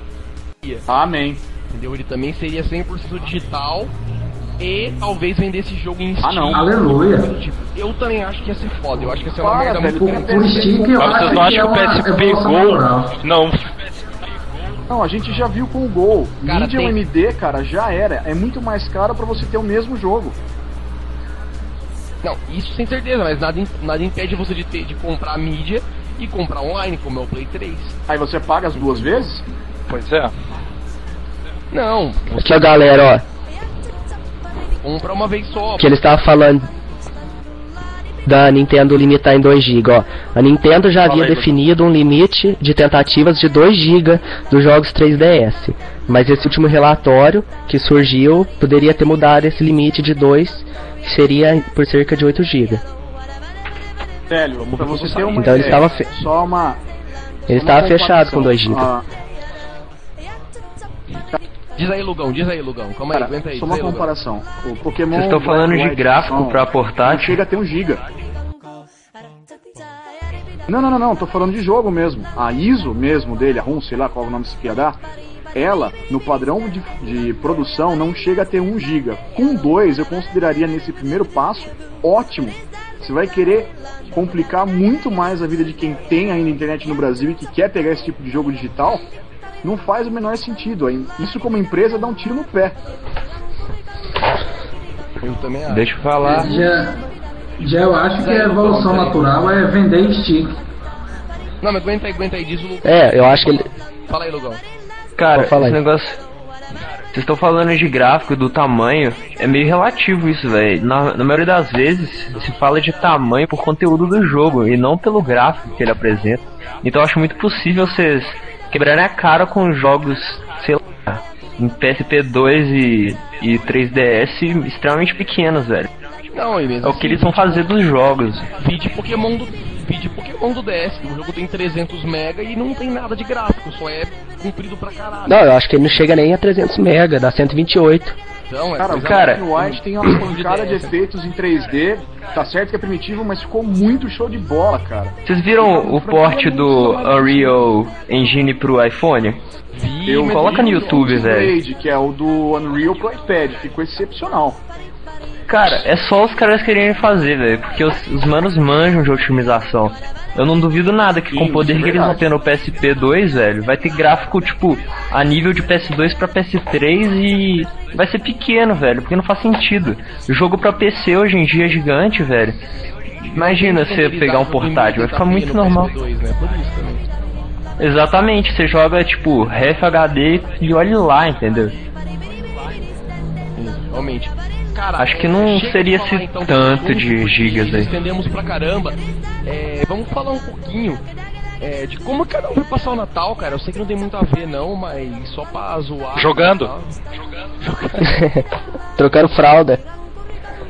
Amém. Entendeu? Ele também seria 100% digital e talvez vendesse jogo em Steam. Ah, não. Aleluia. Tipo, eu também acho que ia ser foda. Eu acho que ia ser uma Para, merda muito grande. mas vocês acho não que é acham que o Go natural. não Não, a gente já viu com o Gol. Cara, Medium tem- MD, cara, já era. É muito mais caro pra você ter o mesmo jogo. Não, isso sem certeza, mas nada, nada impede você de, ter, de comprar mídia e comprar online, como é o Play 3. Aí você paga as duas vezes? Pois é. Não, Aqui, ó, galera, ó. compra uma vez só. que ele estava falando da Nintendo limitar em 2 GB, ó. A Nintendo já havia aí, definido um limite de tentativas de 2 GB dos jogos 3DS, mas esse último relatório que surgiu poderia ter mudado esse limite de 2, que seria por cerca de 8 GB. Velho, pra você ter uma Então ele ideia, estava fe- só uma... Ele uma estava fechado com comparação. 2 GB. Ah, Diz aí, Lugão, diz aí, Lugão. Calma aí, cara, aguenta aí. só uma aí, Lugão. comparação. O Pokémon... vocês estão falando Black de gráfico pra Não portátil? chega a ter um giga. Não, não, não, não, tô falando de jogo mesmo. A ISO mesmo dele, a ROM, sei lá qual é o nome que ia dar, ela, no padrão de, de produção, não chega a ter 1 GB. Com 2, eu consideraria nesse primeiro passo ótimo. Você vai querer complicar muito mais a vida de quem tem ainda internet no Brasil e que quer pegar esse tipo de jogo digital. Não faz o menor sentido. Aí, Isso como empresa dá um tiro no pé. Eu também acho. deixa eu falar. Já, já eu acho que a evolução natural é vender stick. Não, mas aguenta aí, aguenta aí, diz o Lugão. É, eu acho que ele. Fala aí, Lugão. Cara, esse aí. negócio. Vocês estão falando de gráfico, do tamanho, é meio relativo isso, velho. Na, na maioria das vezes, se fala de tamanho por conteúdo do jogo e não pelo gráfico que ele apresenta. Então eu acho muito possível vocês quebrarem a cara com jogos, sei lá, em PSP 2 e, e 3DS extremamente pequenos, velho. Não, mesmo É o que eles vão fazer dos jogos. Vide Pokémon do. Vide Pokémon do DS, que o jogo tem 300 mega e não tem nada de gráfico, só é comprido pra caralho. Não, eu acho que ele não chega nem a 300 MB, dá 128. Então, é Cara, cara, White tem uma pancada de efeitos em 3D. Tá certo que é primitivo, mas ficou muito show de bola, cara. Vocês viram o port do Unreal Engine pro iPhone? Vi, Eu coloca no YouTube, velho. Que é o do Unreal pro iPad, ficou excepcional. Cara, é só os caras quererem fazer, velho, porque os, os manos manjam de otimização. Eu não duvido nada que com o poder é que eles vão ter no PSP 2, velho, vai ter gráfico, tipo, a nível de PS2 pra PS3 e vai ser pequeno, velho, porque não faz sentido. O jogo pra PC hoje em dia é gigante, velho. Imagina você pegar um portátil, vai ficar muito normal. PS2, né? Também. Exatamente, você joga, tipo, Ref HD e olhe lá, entendeu? Realmente. Cara, Acho que é, não chega seria falar, esse então, tanto de gigas aí. Estendemos pra caramba. É, vamos falar um pouquinho é, de como cada um vai passar o Natal, cara. Eu sei que não tem muito a ver, não, mas só pra zoar. Jogando. tá? Jogando. Trocando fralda.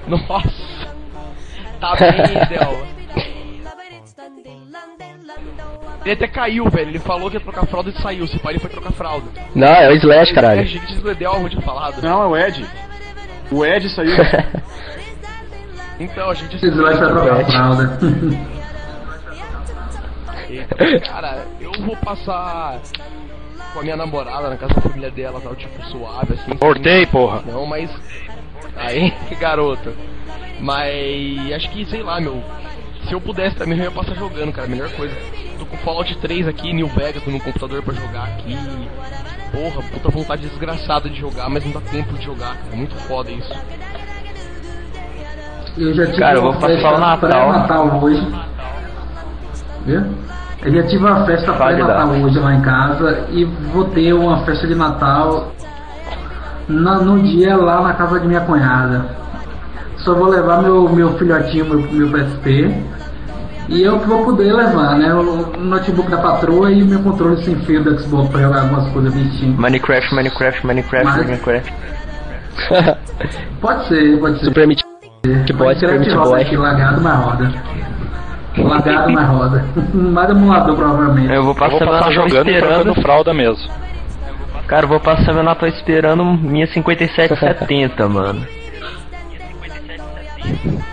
Nossa. Tá bem, Del. Ele até caiu, velho. Ele falou que ia trocar fralda e saiu. Se pai ele foi trocar fralda. Não, é o Slash, É, caralho. gente do Edel, eu tinha falado. Não, é o Ed. O Ed saiu. Então, a gente. Vocês vai pra trocar a fralda. Cara, eu vou passar com a minha namorada na casa da família dela, tal, tipo, suave, assim. Cortei, porra. Não, mas. Aí, garoto. Mas acho que, sei lá, meu. Se eu pudesse também eu ia passar jogando, cara. Melhor coisa. Tô com Fallout 3 aqui, New Vegas no computador pra jogar aqui. Porra, puta vontade desgraçada de jogar, mas não dá tempo de jogar, cara. É muito foda isso. Eu já tive Cara, eu vou uma passar festa o Natal. pré-natal hoje. Viu? Eu já tive uma festa pré-natal hoje lá em casa e vou ter uma festa de Natal na- no dia lá na casa de minha cunhada. Só vou levar meu, meu filhotinho, meu, meu PSP. E eu que vou poder levar, né? O notebook da patroa e o meu controle sem fio do Xbox pra jogar algumas coisas bonitinhas. Minecraft, Minecraft, Minecraft, Mas- Minecraft. Pode ser, pode ser. Super Meat Boy, Super Meat Boy. aqui, lagado, mas roda. Lagado, mas roda. Mais emulador, provavelmente. Eu vou Eu passar, vou meu passar jogando e esperando. trocando fralda mesmo. Cara, eu vou passar meu Natal esperando minha 5770, mano.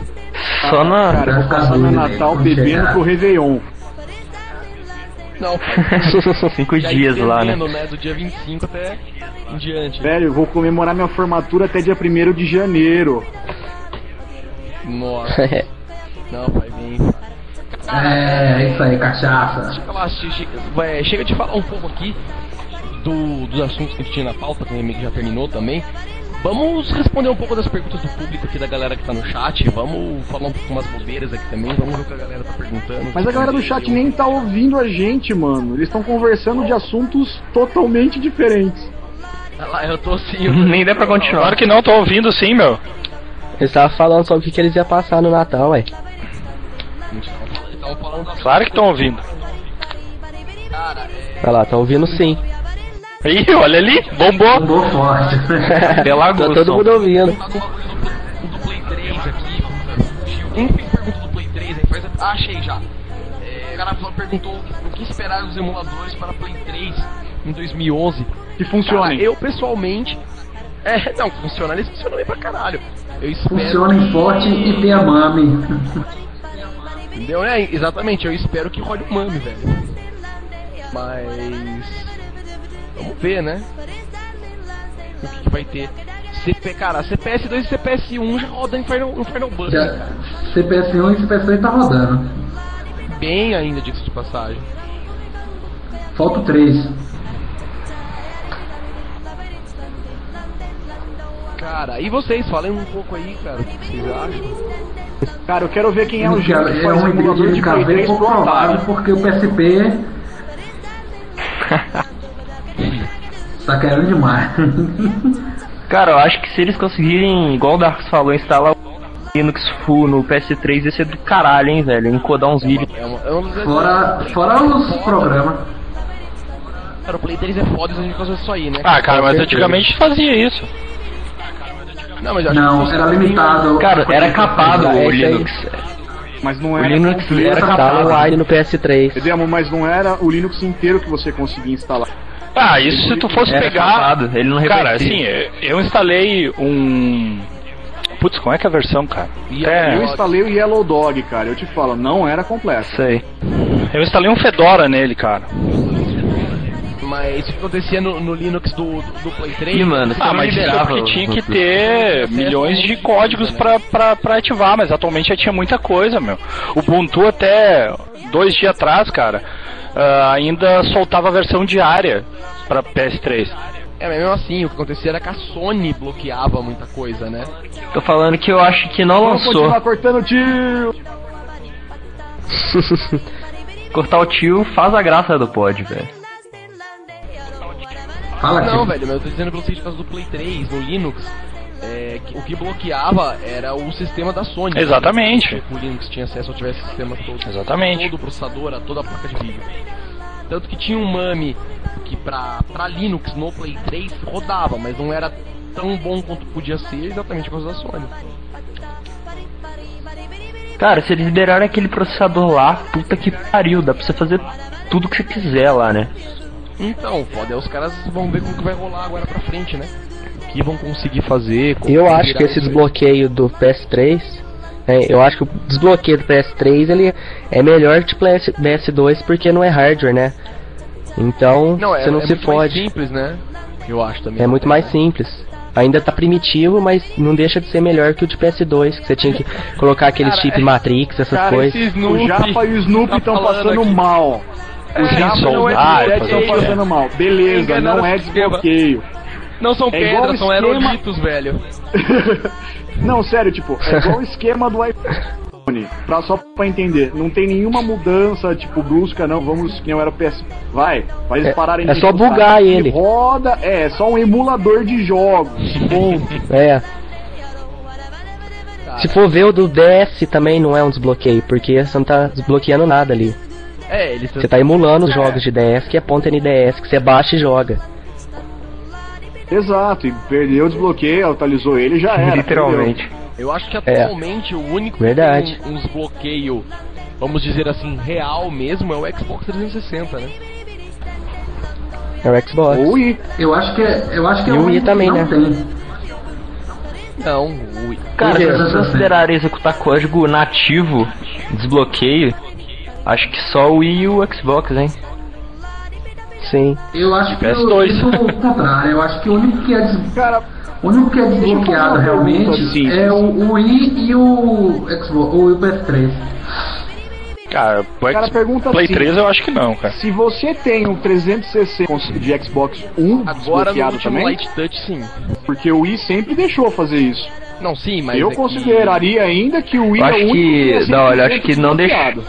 Só na. Cara, eu vou passar meu doido, Natal velho, bebendo pro Réveillon. Não, Cinco dias lá, né? né? Do dia 25 até em diante. Velho, eu vou comemorar minha formatura até dia 1 de janeiro. Nossa. Não, vai bem. É, é isso aí, cachaça. Chega lá, che- chega, vai, chega de falar um pouco aqui do, dos assuntos que a gente tinha na pauta, que já terminou também. Vamos responder um pouco das perguntas do público aqui, da galera que tá no chat. Vamos falar um pouco umas bobeiras aqui também. Vamos ver o que a galera tá perguntando. Mas a galera do chat nem tá ouvindo a gente, mano. Eles estão conversando de assuntos totalmente diferentes. Olha lá, eu tô assim. eu- Nem dá pra continuar. Claro que não, tô ouvindo sim, meu. Eles estavam falando sobre o que, que eles iam passar no Natal, ué. Claro que estão ouvindo. Cara, é. Olha lá, tá ouvindo sim. Ih, olha ali, bombou. Bombou forte. Bela Tá todo mundo ouvindo. Alguma coisa do, do Play 3 aqui. Um fez pergunta do Play 3, aí faz. Ah, achei já. É, o cara falou- perguntou o que esperar dos emuladores para Play 3 em 2011. Que Cara, funcionem. eu pessoalmente. É, não, funciona, eles funcionam bem pra caralho. Eu espero. Funcionem forte e tem a mame. Entendeu? É, exatamente, eu espero que rode o Mami, velho. Mas. Vamos ver, né? O que, que vai ter. CP, cara, CPS2 e CPS1 já roda Infernal, Infernal Bus. Já, cara. CPS1 e CPS2 tá rodando. Bem ainda, diga de passagem. Falta o 3. Cara, e vocês? Falem um pouco aí, cara, o que, vocês acham? Cara, eu quero ver quem é o gênio que é um emulador de Play MKV 3 pouco pro provável porque o PSP tá querendo demais. Cara, eu acho que se eles conseguirem, igual o Darks falou, instalar o Linux Full no PS3, ia ser do caralho, hein, velho. Encodar uns vídeos. É uma, é Fora, fora os programas. Cara, o Play 3 é foda e a gente faz isso aí, né? Ah, cara, mas antigamente fazia isso. Não, mas Não, era limitado. Cara, era capado o Linux. Mas não O era. Linux completo. era capado. no PS3. Entendeu? Mas não era o Linux inteiro que você conseguia instalar. Ah, isso se tu fosse Era pegar. capado, ele não Cara, reconhecia. assim, eu instalei um. Putz, como é que é a versão, cara? Eu É, instalei o Yellow Dog, cara. Eu te falo, não era completo. Sei. eu instalei um Fedora nele, cara. Mas isso que acontecia no, no Linux do, do, do Play 3. Ih, mano, Ah, mas isso é liberava. porque tinha que ter milhões de códigos pra, pra, pra ativar, mas atualmente já tinha muita coisa, meu. O Ubuntu até dois dias atrás, cara, ah, ainda soltava a versão diária pra PS3. É, mas mesmo assim, o que acontecia era que a Sony bloqueava muita coisa, né? Tô falando que eu acho que não Vamos lançou. continuar cortando tio. Cortar o tio faz a graça do pod, velho. Fala aqui. Não, velho, mas eu tô dizendo pra vocês por causa do Play 3, no Linux. É, o que bloqueava era o sistema da Sony. Exatamente. né? O Linux tinha acesso ao tivesse sistema todo. Exatamente. Todo o processador, a toda a placa de vídeo. Tanto que tinha um MAME que pra, pra Linux no Play 3 rodava, mas não era tão bom quanto podia ser exatamente por causa da Sony. Cara, se eles liberaram aquele processador lá, puta que pariu, dá pra você fazer tudo que você quiser lá, né? Então, foda, é os caras vão ver como que vai rolar agora pra frente, né? O que vão conseguir fazer. como Eu acho que esse desbloqueio do PS3, é, eu acho que o desbloqueio do PS3 ele é melhor que o PS, PS2 porque não é hardware, né? Então Não, é, você não é se muito mais fode. simples, né? Eu acho também. É muito mais simples. Ainda tá primitivo, mas não deixa de ser melhor que o de PS2, que você tinha que colocar aquele Cara, chip é- Matrix, essas Cara, coisas. esse O Snoopy Japa e o Snoopy tá estão falando passando aqui. mal. O É, Japa e é o estão o passando mal. Beleza, não é o desbloqueio. Não são É pedras, são esquema- aerolitos, velho. Não, sério, tipo, é igual o esquema do iPhone. Pra, só pra entender, não tem nenhuma mudança, tipo, brusca, não, vamos, que não era PS. Vai, vai eles É- pararem é de só bugar E ele. Roda, é, é só um emulador de jogos. Ponto. É. Se for ver o do DS também não é um desbloqueio, porque você não tá desbloqueando nada ali. É, eles Você tá emulando os jogos de DS, que é ponta NDS, que você baixa e joga. Exato, e perdeu o desbloqueio, atualizou ele já era. Literalmente. Eu acho que atualmente o único Verdade. que tem um- uns bloqueio, vamos dizer assim, real mesmo, é o Xbox 360, né? É o Xbox. Ou Wii. Eu acho que é, eu acho que E é o o Wii também, né? tem. Não, o Cara, se Beleza, vocês tá considerarem executar código nativo, desbloqueio, acho que só o Wii e o Xbox, hein? Sim. Eu acho que PS2. eu, eu sou o contrário. Eu acho que o único que é, des- Cara, o único que é desbloqueado realmente simples. é o, o Wii e o Xbox, ou o PS3. Cara, o Cara, pergunta Play assim. 3 eu acho que não, cara. se você tem um 360 de Xbox One agora desbloqueado também, Light Touch sim. porque o Wii sempre deixou fazer isso. Não, sim, mas eu é que- consideraria ainda que o Wii Eu é acho o único que- é não, olha, eu acho 100% que não desbloqueado.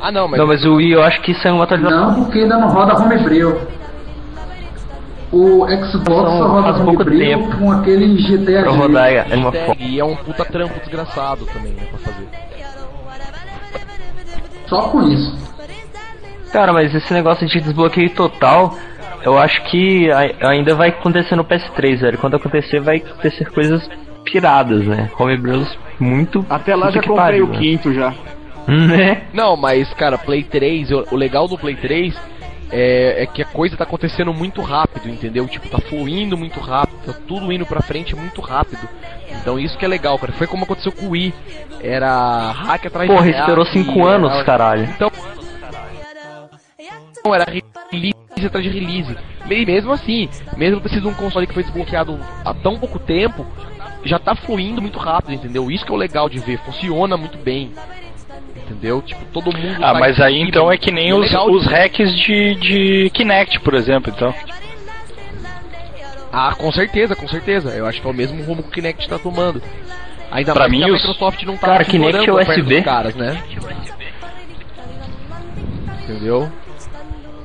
Ah, não, mas Não, mas o Wii eu acho que isso é uma atualização. Não, porque ainda não roda homebrew. O Xbox só roda faz pouco tempo com aquele GTA Pra rodar é uma e é um puta trampo desgraçado também, né, pra fazer. Só com isso. Cara, mas esse negócio de desbloqueio total, eu acho que ainda vai acontecer no PS3, velho. Quando acontecer, vai acontecer coisas piradas, né? Homebrews muito. Até lá já que comprei pariu, o né? quinto já. Né? Não, mas, cara, Play 3, o legal do Play 3 é, é que a coisa tá acontecendo muito rápido, entendeu? Tipo, tá fluindo muito rápido, tá tudo indo pra frente muito rápido. Então isso que é legal, cara. Foi como aconteceu com o Wii. Era hack atrás Porra, de esperou hack, 5 anos, era- caralho. Então. Não, era release atrás de release. E mesmo assim, mesmo ter sido um console que foi desbloqueado há tão pouco tempo, já tá fluindo muito rápido, entendeu? Isso que é o legal de ver, funciona muito bem. Entendeu? Tipo, todo mundo. Ah, tá mas aí então é que nem E os, os hacks de, de Kinect, por exemplo, então. Ah, com certeza, com certeza. Eu acho que é o mesmo rumo que o Kinect tá tomando. Ainda Pra mais mim, que a os- Microsoft não tá Cara, Kinect é USB. dos caras, né? Entendeu?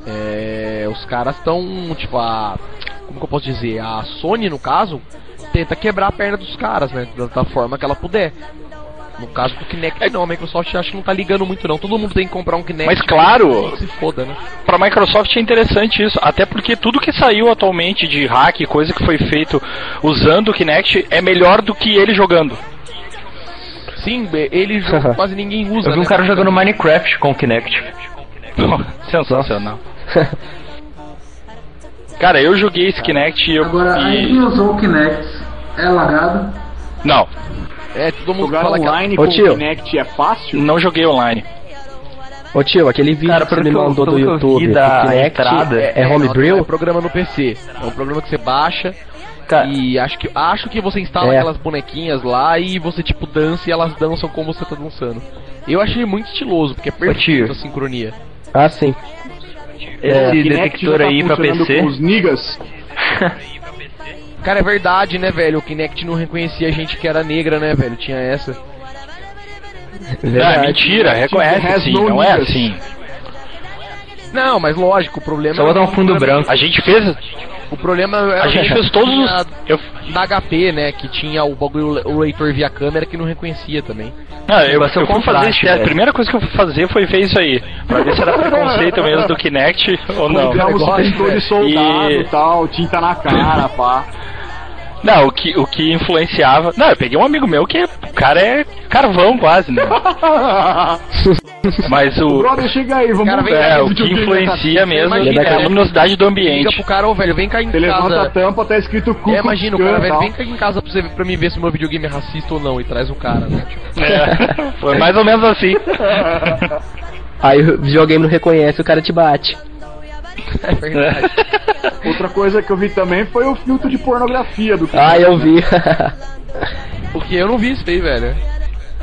É, os caras estão, tipo, a. Como que eu posso dizer? A Sony, no caso, tenta quebrar a perna dos caras, né? Da forma que ela puder. No caso do Kinect, não. A Microsoft acho que não tá ligando muito, não. Todo mundo tem que comprar um Kinect. Mas claro, Se foda, né? pra Microsoft é interessante isso, até porque tudo que saiu atualmente de hack, coisa que foi feito usando o Kinect, é melhor do que ele jogando. Sim, ele jo- quase ninguém usa. Eu vi um né? cara jogando Minecraft com o Kinect. Sensacional. Cara, eu joguei esse Kinect e eu. Agora, e- quem usou o Kinect é lagado. Não, É, todo mundo Jogar fala que. online Ô, com tio. Kinect é fácil? não joguei online. Ô tio, aquele vídeo Cara, que você me que mandou do que YouTube, da Kinect, entrada, é, é homebrew? É programa no PC. É um programa que você baixa. Cara, E acho que, acho que você instala É. aquelas bonequinhas lá e você tipo dança e elas dançam como você tá dançando. Eu achei muito estiloso, porque é perfeito a sincronia. Ah, sim. esse Kinect detector tá aí pra PC. Com os niggas. Cara, é verdade, né, velho? O Kinect não reconhecia gente que era negra, né, velho? Tinha essa. Ah, mentira, reconhece sim, não é assim. Não, mas lógico, o problema Só botar um fundo branco. A gente fez. O problema é A gente fez todos os. Eu, na HP, né, que tinha o bagulho o leitor via câmera que não reconhecia também. Ah, eu, ser eu fui fazer esse teste. A primeira coisa que eu fui fazer foi ver isso aí. Pra ver se era preconceito mesmo do Kinect ou não. Compramos negócio, pintor de velho. soldado E- e tal, tinta na cara, pá. Não, o que, o que influenciava. Não, eu peguei um amigo meu que o cara é carvão quase, né? Mas o. Brother, chega aí, vamos Cara. É, o que influencia mesmo Imagina, é a cara, luminosidade do Liga ambiente. pro cara, ô velho, vem cá em Você levanta a casa. tampa, tá escrito cu É, imagina, o cara, velho, vem cá em casa pra, você, pra mim ver se o meu videogame é racista ou não, e traz o cara, né? Tipo, É, foi mais ou menos assim. Aí o videogame não reconhece, o cara te bate. É verdade. Outra coisa que eu vi também foi o filtro de pornografia do Ah, eu vi. Porque eu não vi isso aí, velho.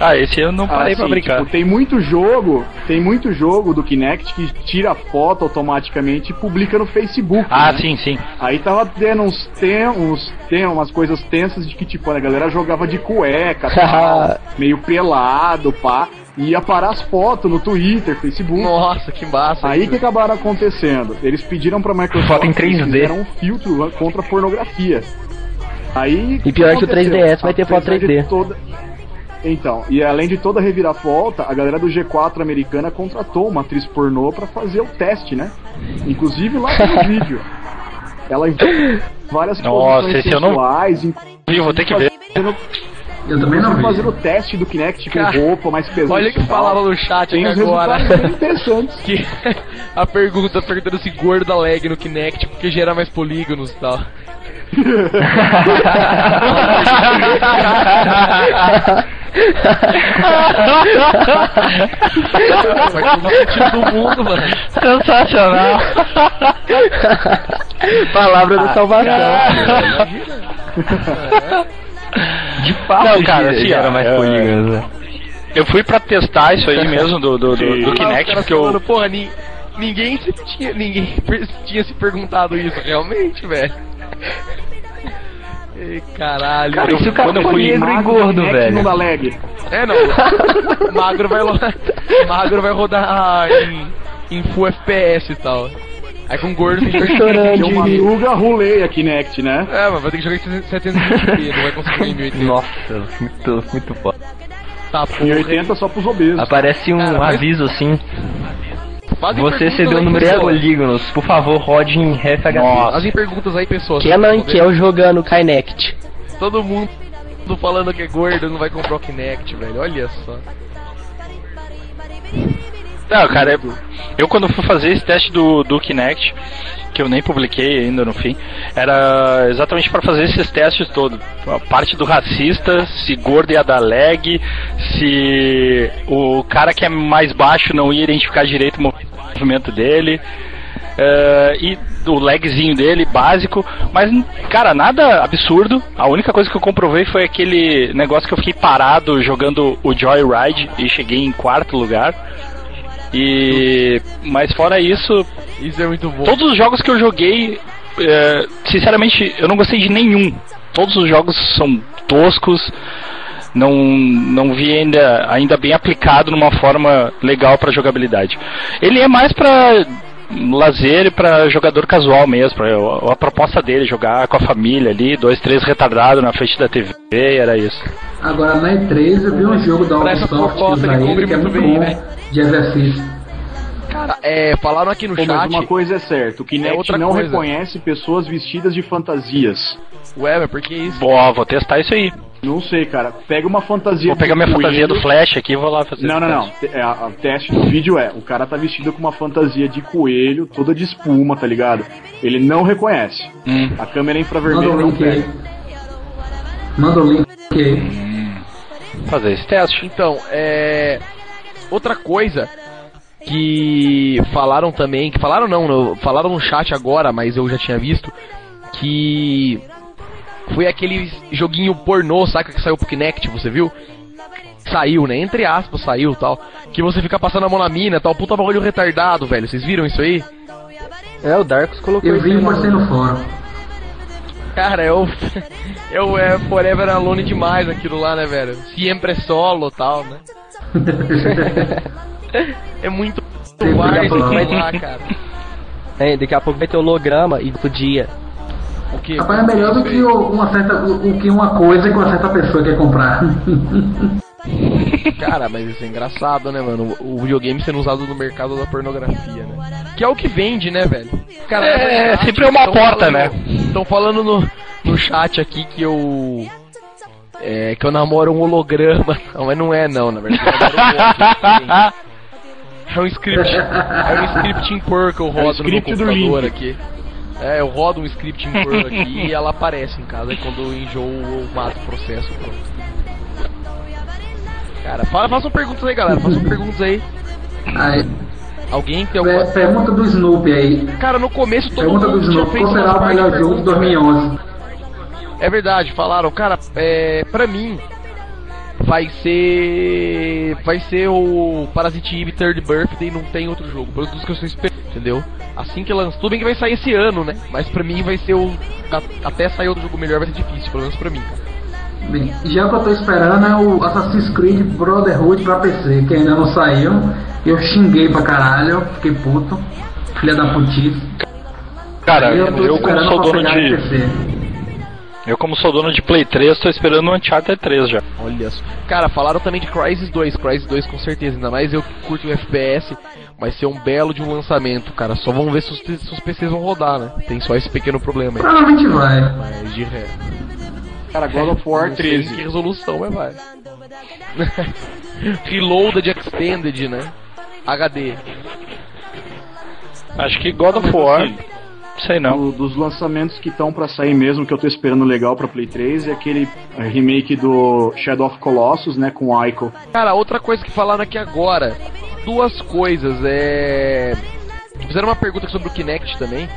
Ah, esse eu não parei pra Assim, brincar. tipo, tem muito jogo, tem muito jogo do Kinect que tira foto automaticamente e publica no Facebook. Ah, né? sim, sim. Aí tava tendo uns, tem, uns, tem umas coisas tensas de que, tipo, a galera jogava de cueca, tal, meio pelado, pá, e ia parar as fotos no Twitter, Facebook. Nossa, que massa. Aí isso. que acabaram acontecendo? Eles pediram pra Microsoft Foto em que eles 3D. fizeram um filtro contra a pornografia. Aí E pior que o aconteceu? 3DS vai ter foto Apesar de 3D. toda- Então, e além de toda a reviravolta, a galera do G4 americana contratou uma atriz pornô pra fazer o teste, né? Inclusive lá no vídeo. Ela em várias Nossa, posições esse eu não- sensuais, Eu vou ter que ver. fazendo, Eu também não vi. fazendo o teste do Kinect com Cara, roupa mais pesada. Olha o que falaram no chat Tem aqui uns agora. interessantes. Que a pergunta perguntando se gordo dá lag no Kinect porque gera mais polígonos e tal. Faz todo sentido do mundo, mano. Sensacional. Palavra da salvação. De fato, Não, cara, assim, era mais é- polígonos, né? Eu fui pra testar isso aí mesmo do, do, do, do Kinect, porque eu. falando, porra, ni- ninguém, se tinha, ninguém tinha se perguntado isso, realmente, velho. Ei, caralho. Cara, Eu- se o cara quando for fui negro e Magro gordo, Kinect velho. Não dá lag. É, não. Magro vai, Magro vai rodar em, em Full FPS e tal. Aí com gordo tem que chorando. Tem uma Madruga rolei a Kinect, né? É, mas vai ter que jogar em 720p, não vai conseguir em 1080. Nossa, muito, muito foda. Tá, Em porra. 80 só pros obesos. Aparece um Cara, mas- aviso assim. Fazem Você cedeu o número de polígonos. Por favor, rode em RFHD. Fazem perguntas aí, pessoas. Kenan Kel jogando Kinect. Todo mundo falando que é gordo não vai comprar o Kinect, velho. Olha só. Não, cara, eu, quando fui fazer esse teste do, do Kinect, que eu nem publiquei ainda no fim, era exatamente pra fazer esses testes todos. A parte do racista, se gordo ia dar lag, se o cara que é mais baixo não ia identificar direito o movimento dele. eh, e o lagzinho dele, básico, mas, cara, nada absurdo. A única coisa que eu comprovei foi aquele negócio que eu fiquei parado jogando o Joyride e cheguei em quarto lugar. E. Mas fora isso, Isso é muito bom. todos os jogos que eu joguei, é, sinceramente, eu não gostei de nenhum. Todos os jogos são toscos. Não, não vi ainda, ainda bem aplicado numa forma legal para jogabilidade. Ele é mais para lazer e para jogador casual mesmo. A, a proposta dele jogar com a família ali, dois, três retardados na frente da TV, era isso. Agora na E3 eu vi um jogo da Ubisoft que cumpre que é muito bem, bom né? de exercício. Cara, é, falaram aqui no Pô, mas chat. uma coisa é certa, o Kinect É outra não coisa. reconhece pessoas vestidas de fantasias. Ué, mas por que isso? Boa, vou testar isso aí. Não sei, cara. Pega uma fantasia Vou pegar minha coelho. fantasia do Flash aqui e vou lá fazer Não, não, não. é, a- O teste do vídeo é: o cara tá vestido com uma fantasia de coelho, toda de espuma, tá ligado? Ele não reconhece. Hum. A câmera Manda infravermelha o não pega. Manda o link aí. Fazer esse teste. Então, é. Outra coisa que falaram também, que falaram não, falaram no chat agora, mas eu já tinha visto, que foi aquele joguinho pornô, saca, que saiu pro Kinect, você viu? Saiu, né? Entre aspas, saiu tal. Que você fica passando a mão na mina tal. Puta bagulho retardado, velho. Vocês viram isso aí? É, o Darkus colocou Eu vi e no- postei no fórum. Cara, eu. Eu é Forever Alone demais aquilo lá, né, velho? Sempre solo tal, né? É muito aquilo lá, cara. É, daqui a pouco vai ter holograma e podia. O que? Rapaz, é melhor do que uma certa, o, que uma coisa que uma certa pessoa quer comprar. Cara, mas isso é engraçado, né, mano? O videogame sendo usado no mercado da pornografia, né? Que é o que vende, né, velho? Cara, É, no chat, sempre é uma tão porta, falando- né? Estão falando no, no chat aqui que eu. É, que eu namoro um holograma. Não, mas não é, não, na verdade. Um É um script. É um script em que eu rodo no meu script do computador aqui. É, eu rodo um script em Perl aqui e ela aparece em casa. E quando eu enjoo, eu mato o processo. Pronto. Cara, fala, façam perguntas aí, galera. Façam perguntas aí. Aí, Alguém tem alguma. per- pergunta do Snoopy aí. Cara, no começo todo Pergunta do mundo tinha Snoopy. Qual será o melhor jogo de pergunta. 2011? É verdade, falaram, cara, é, pra mim vai ser vai ser o Parasite Eve Third Birthday, não tem outro jogo, pelo menos que eu estou esperando, entendeu? Assim que lança, tudo bem que vai sair esse ano, né? Mas pra mim vai ser o até sair outro jogo melhor vai ser difícil, pelo menos pra mim. Bem, já o que eu tô esperando é o Assassin's Creed Brotherhood pra PC, que ainda não saiu. Eu xinguei pra caralho, fiquei puto. Filha da putice. Cara, eu, tô como sou dono de. no PC. Eu como sou dono de Play 3, tô esperando o Uncharted 3 já. Olha só. Cara, falaram também de Crysis 2, Crysis 2 com certeza, ainda mais eu que curto o FPS, vai ser um belo de um lançamento, cara. Só vamos ver se os, se os PCs vão rodar, né? Tem só esse pequeno problema aí. Provavelmente vai. Mas de ré. Cara, God of War Não sei em que 13. resolução, mas vai. Reloaded Extended, né? HD. Acho que God of Mas War. Sei não. do- dos lançamentos que estão pra sair mesmo, que eu tô esperando legal pra Play 3, é aquele eh, remake do Shadow of Colossus, né, com o Ico. Cara, outra coisa que falaram aqui agora. Duas coisas, é. Fizeram uma pergunta sobre o Kinect também.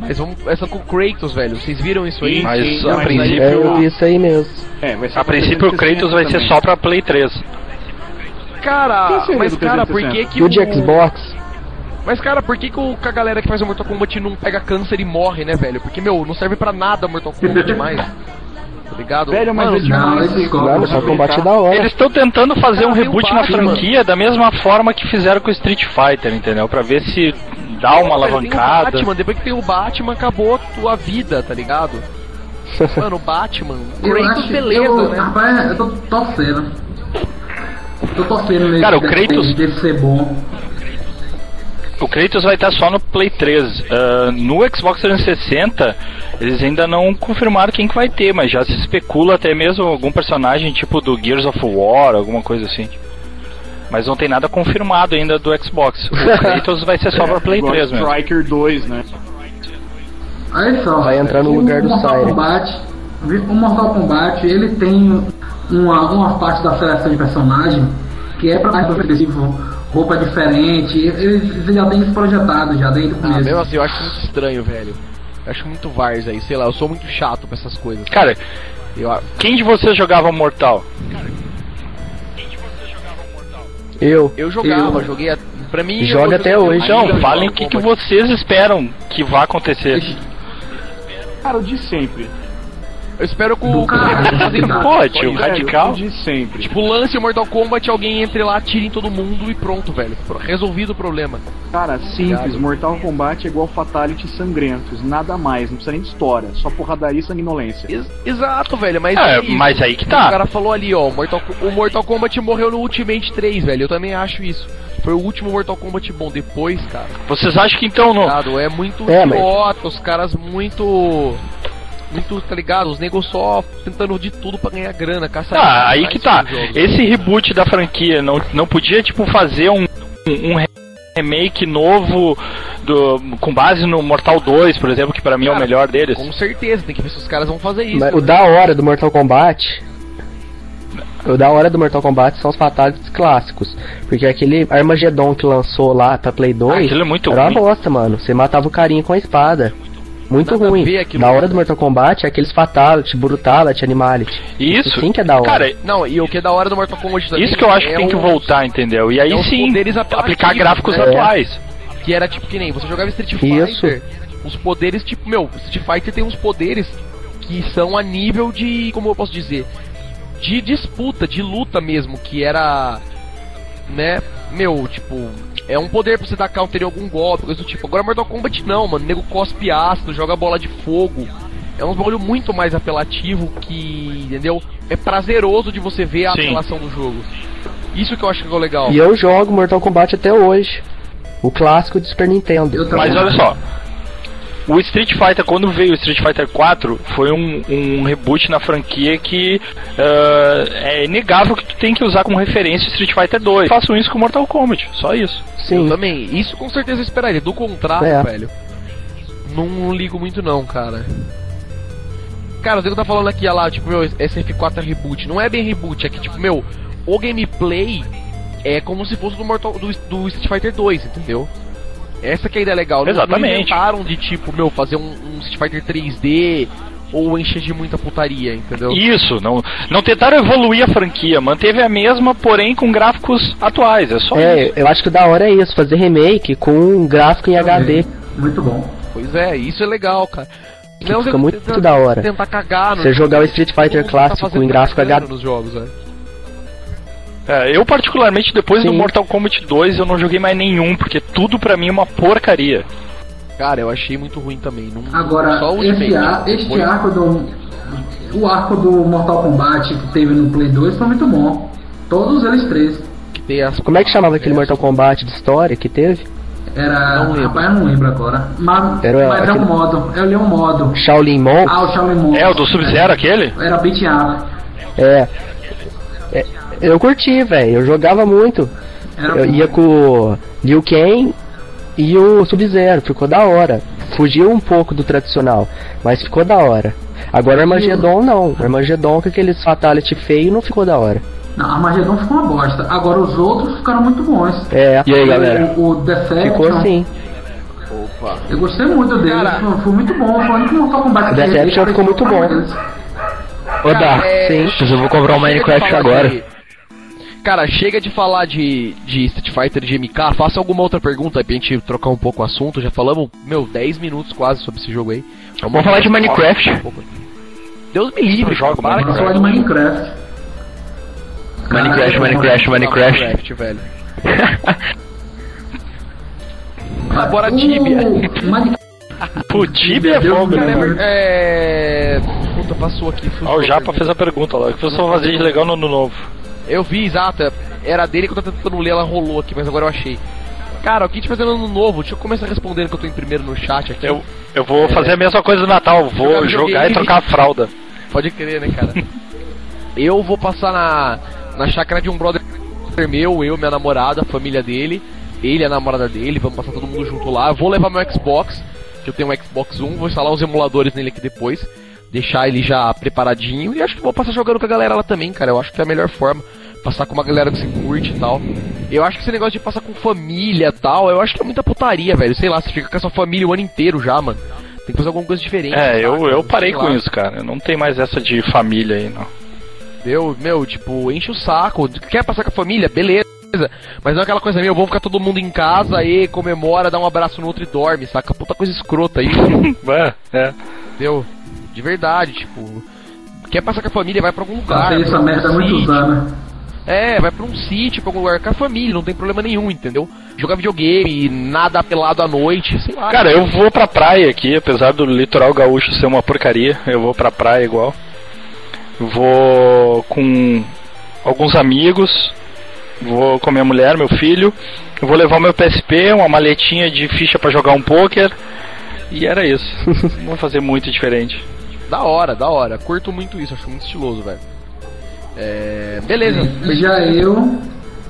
Mas vamos. Essa com o Kratos, velho. Vocês viram isso aí? Mas sim, a mas princípio- É, eu vi isso aí mesmo. É, vai ser A princípio o 360 Kratos vai ser também. só pra Play 3. Cara, mas cara, por 360? que que o de Xbox? Mas cara, por que, que o, que a galera que faz o Mortal Kombat não pega câncer e morre, né, velho? Porque, meu, não serve pra nada Mortal Kombat mais. Tá ligado? Velho, mas Mano, é demais. Só sabe? combate da hora. Eles estão tentando fazer Cara, um reboot na franquia da mesma forma que fizeram com o Street Fighter, entendeu? Pra ver se dá uma o alavancada. Batman, depois que tem o Batman, acabou a tua vida, tá ligado? Mano, o Batman, Kratos, beleza, eu, né? Rapaz, eu tô torcendo. Tô torcendo nesse Cara, o Kratos- desse ser bom. O Kratos vai estar só no Play 3. Ah, no Xbox 360, eles ainda não confirmaram quem que vai ter, mas já se especula até mesmo algum personagem tipo do Gears of War, alguma coisa assim. Mas não tem nada confirmado ainda do Xbox. O Kratos vai ser só pra Play Igual 3 mesmo. Striker 2, né? Aí só. Vai entrar no lugar do Mortal Siren. Kombat, o Mortal Kombat, ele tem uma, uma parte da seleção de personagem que é pra mais específico, roupa diferente. Eles já têm isso projetado já desde o Ah, começo. mesmo assim, eu acho muito estranho, velho. Eu acho muito Vars aí, sei lá, eu sou muito chato pra essas coisas. Cara, Eu, a- quem de vocês jogava Mortal? Eu. eu jogava, Eu- joguei. A, pra mim. Joga até hoje. Então, falem o que, que vocês esperam que vá acontecer. Cara, de sempre. Eu espero que o. Tio, isso. radical. De sempre. Tipo, lance o Mortal Kombat, alguém entre lá, tire em todo mundo e pronto, velho. Resolvido o problema. Cara, simples. Obrigado. Mortal Kombat é igual Fatality sangrentos. Nada mais. Não precisa nem de história. Só porradaria e sanguinolência. Ex- exato, velho, mas. É, isso. mas aí que O tá. cara falou ali, ó, o Mortal, o Mortal Kombat morreu no Ultimate 3, velho. Eu também acho isso. Foi o último Mortal Kombat bom. Depois, cara, Vocês acham que então não. É muito É, mas- idiota, os caras muito. Muito, tá ligado? Os negros só tentando de tudo pra ganhar grana, caça Ah, aí que tá. Esse reboot da franquia não, não podia, tipo, fazer um, um re- remake novo do, com base no Mortal 2, por exemplo, que pra mim é o Cara, melhor deles. Com certeza, tem que ver se os caras vão fazer isso. Mas o né? da hora do Mortal Kombat. O da hora do Mortal Kombat são os fatalities clássicos. Porque aquele Armageddon que lançou lá pra Play 2 Ah, é muito era uma ruim. bosta, mano. Você matava o carinha com a espada. Muito Nada ruim. Da hora do Mortal Kombat é aqueles Fatality, Brutality, Animality. Isso. sim que é da hora. Cara, Não, e o que é da hora do Mortal Kombat também isso que eu acho que é tem que voltar, entendeu? E aí é sim, aplicar gráficos né? atuais. Que era tipo que nem você jogava Street Isso. Fighter. Os poderes, tipo, meu, Street Fighter tem uns poderes que são a nível de. Como eu posso dizer? De disputa, de luta mesmo, que era. Né? Meu, tipo. É um poder pra você dar counter em algum golpe, coisa do tipo. Agora Mortal Kombat não, mano. O nego cospe ácido, joga bola de fogo. É um bagulho muito mais apelativo que. Entendeu? É prazeroso de você ver a Sim. apelação do jogo. Isso que eu acho que é legal. E eu jogo Mortal Kombat até hoje. O clássico de Super Nintendo. Mas olha só. O Street Fighter, quando veio o Street Fighter 4, foi um, um reboot na franquia que ah, é inegável que tu tem que usar como referência o Street Fighter 2. Façam isso com Mortal Kombat, só isso. Eu Sim. também. Isso com certeza eu esperaria. Do contrário, É. velho. Não ligo muito não, cara. Cara, o Diego tá falando aqui, olha lá, tipo, meu, SF4 é reboot. Não é bem reboot, é que, tipo, meu, o gameplay é como se fosse do Mortal do, do Street Fighter 2, entendeu? Essa que é a ideia legal. Não- Não Exatamente. inventaram de, tipo, meu, fazer um, um Street Fighter 3D ou encher de muita putaria, entendeu? Isso, não, não tentaram evoluir a franquia, manteve a mesma, porém com gráficos atuais, é só É, isso. eu acho que o da hora é isso, fazer remake com um gráfico em HD. Muito bom. Pois é, isso é legal, cara. Que Não, fica você muito tenta- da hora. Tentar cagar Você jogar o Street Fighter tá clássico fazendo em gráfico HD. nos jogos, velho. É, eu particularmente depois do Sim. Mortal Kombat 2 eu não joguei mais nenhum, porque tudo pra mim é uma porcaria. Cara, eu achei muito ruim também. Não, Agora, só o esse, ar, este arco do. O arco do Mortal Kombat que teve no Play 2 foi muito bom. Todos eles três. que tem as- Como é que chamava aquele Mortal Kombat de história que teve? Era. Não. Rapaz, eu não lembro agora. Mas, Era mas é aquele- um modo. Eu li um modo. Shaolin Monks? Ah, o Shaolin Monks. É, o do Sub-Zero aquele? Era beat up. É. Eu curti, velho. Eu jogava muito. Era Eu bom. ia com o Liu Kang e o Sub-Zero. Ficou da hora. Fugiu um pouco do tradicional, mas ficou da hora. Agora Armageddon não. Armageddon com aqueles fatality feio não ficou da hora. Não, Armageddon ficou uma bosta. Agora os outros ficaram muito bons. É. E aí, galera? O, o Defection, Ficou assim. Opa. Eu gostei muito dele. Cara- foi, foi muito bom. Foi o único Mortal Kombat O Deception ficou muito bom. Ô, Dá, é, sim. mas eu vou comprar um chega de Minecraft agora. Cara, chega de falar de, de Street Fighter de MK. Faça alguma outra pergunta aí pra gente trocar um pouco o assunto. Já falamos, meu, 10 minutos quase sobre esse jogo aí. Vamos falar de Minecraft. Deus me livre, jogo para Vamos falar de Minecraft. Minecraft, Minecraft, Minecraft. velho. Bora O Tibia. O Tibia é fogo, né? é... Puta, passou aqui. Ó, o Japa fez a pergunta lá. O que você vai fazer de legal no ano novo? Eu vi, exato. Era dele que eu tô tentando ler, ela rolou aqui, mas agora eu achei. Cara, o que a gente fazendo no ano novo? Deixa eu começar respondendo que eu tô em primeiro no chat aqui. Eu, eu vou fazer a mesma coisa no Natal. Vou Jogar jogar e trocar a fralda. Pode crer, né, cara? eu vou passar na, na chácara de um brother meu, eu, minha namorada, a família dele, ele, a namorada dele, vamos passar todo mundo junto lá. Eu vou levar meu Xbox, que eu tenho um Xbox One, vou instalar os emuladores nele aqui depois, deixar ele já preparadinho e acho que vou passar jogando com a galera lá também, cara. Eu acho que é a melhor forma. Passar com uma galera que se curte e tal. Eu acho que esse negócio de passar com família e tal, eu acho que é muita putaria, velho. Sei lá, você fica com a sua família o ano inteiro já, mano. Tem que fazer alguma coisa diferente. É, eu, saca? eu parei com isso, cara. Não tem mais essa de família aí, não. Meu, meu, tipo, enche o saco. Quer passar com a família? Beleza. Mas não é aquela coisa, meu, vamos ficar todo mundo em casa e comemora, dá um abraço no outro e dorme, saca? Puta coisa escrota aí, É, é. entendeu? De verdade, tipo. Quer passar com a família, vai pra algum lugar. Passei vai essa um merda há muitos sítio. anos. É, vai pra um sítio, pra algum lugar com a família, não tem problema nenhum, entendeu? Jogar videogame, nada pelado à noite, sei lá. Cara, eu vou pra praia aqui, apesar do litoral gaúcho ser uma porcaria, eu vou pra praia igual. Vou com alguns amigos, vou com minha mulher, meu filho. Eu vou levar meu PSP, uma maletinha de ficha pra jogar um poker. E era isso. Não vou fazer muito diferente. Da hora, da hora. Curto muito isso, acho muito estiloso, velho. É. Beleza. Já eu,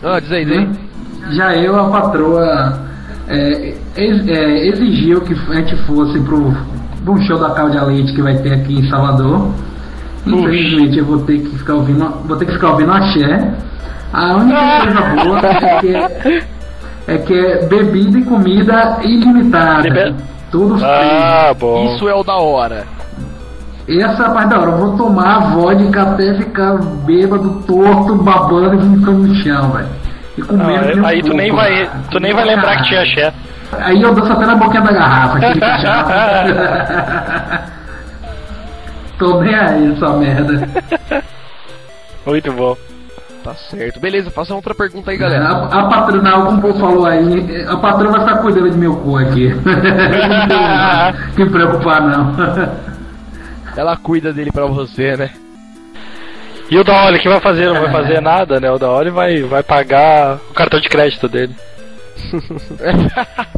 Ah, diz aí, diz aí. já eu, a patroa, é, ex- é, exigiu que a gente fosse pro, pro show da Cláudia Leite que vai ter aqui em Salvador. Infelizmente eu vou ter que ficar ouvindo, vou ter que ficar ouvindo axé. A única coisa boa é que é, é que é bebida e comida ilimitada. Tudo. Ah, bom. Isso é o da hora. Essa é a parte da hora. Eu vou tomar a vodka até ficar bêbado, torto, babando e vomitando no chão, velho. E que nem um aí tu nem porco, vai, cara. tu nem vai lembrar que tinha axé. Aí eu danço até na boquinha da garrafa. Tô nem aí, essa merda. Muito bom. Tá certo. Beleza, faça outra pergunta aí, A, galera. a patrona, como o povo falou aí, a patrona vai ficar cuidando de meu cu aqui. Não tem que preocupar, não. Ela cuida dele pra você, né? E o Daoli, que vai fazer? Não vai fazer nada, né? O Daoli vai, vai pagar o cartão de crédito dele.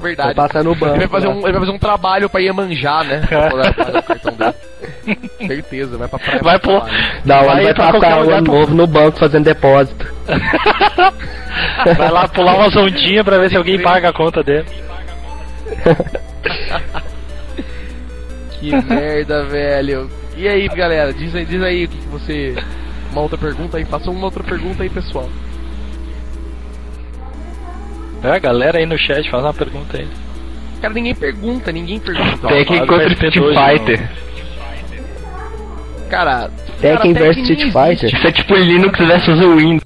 Verdade. Vai passar no banco, Ele vai fazer né? um, ele vai fazer um trabalho pra Iemanjá, né? Pra poder pagar o cartão dele. Certeza, vai pra praia. Vai pra pôr. trabalho. Da hora Vai vai, pra passar o ano pra- novo no banco fazendo depósito. Vai lá pular umas ondinhas pra ver se alguém paga a conta dele. Que merda, velho. E aí, galera, diz aí, diz aí o que, que você. Uma outra pergunta aí, faça uma outra pergunta aí, pessoal. É, a galera aí no chat faz uma pergunta aí. Cara, ninguém pergunta, ninguém pergunta. Do contra Street 2 de Fighter. Cara. Tekken vs Tekken Street Fighter. Isso é tipo Linux versus Windows.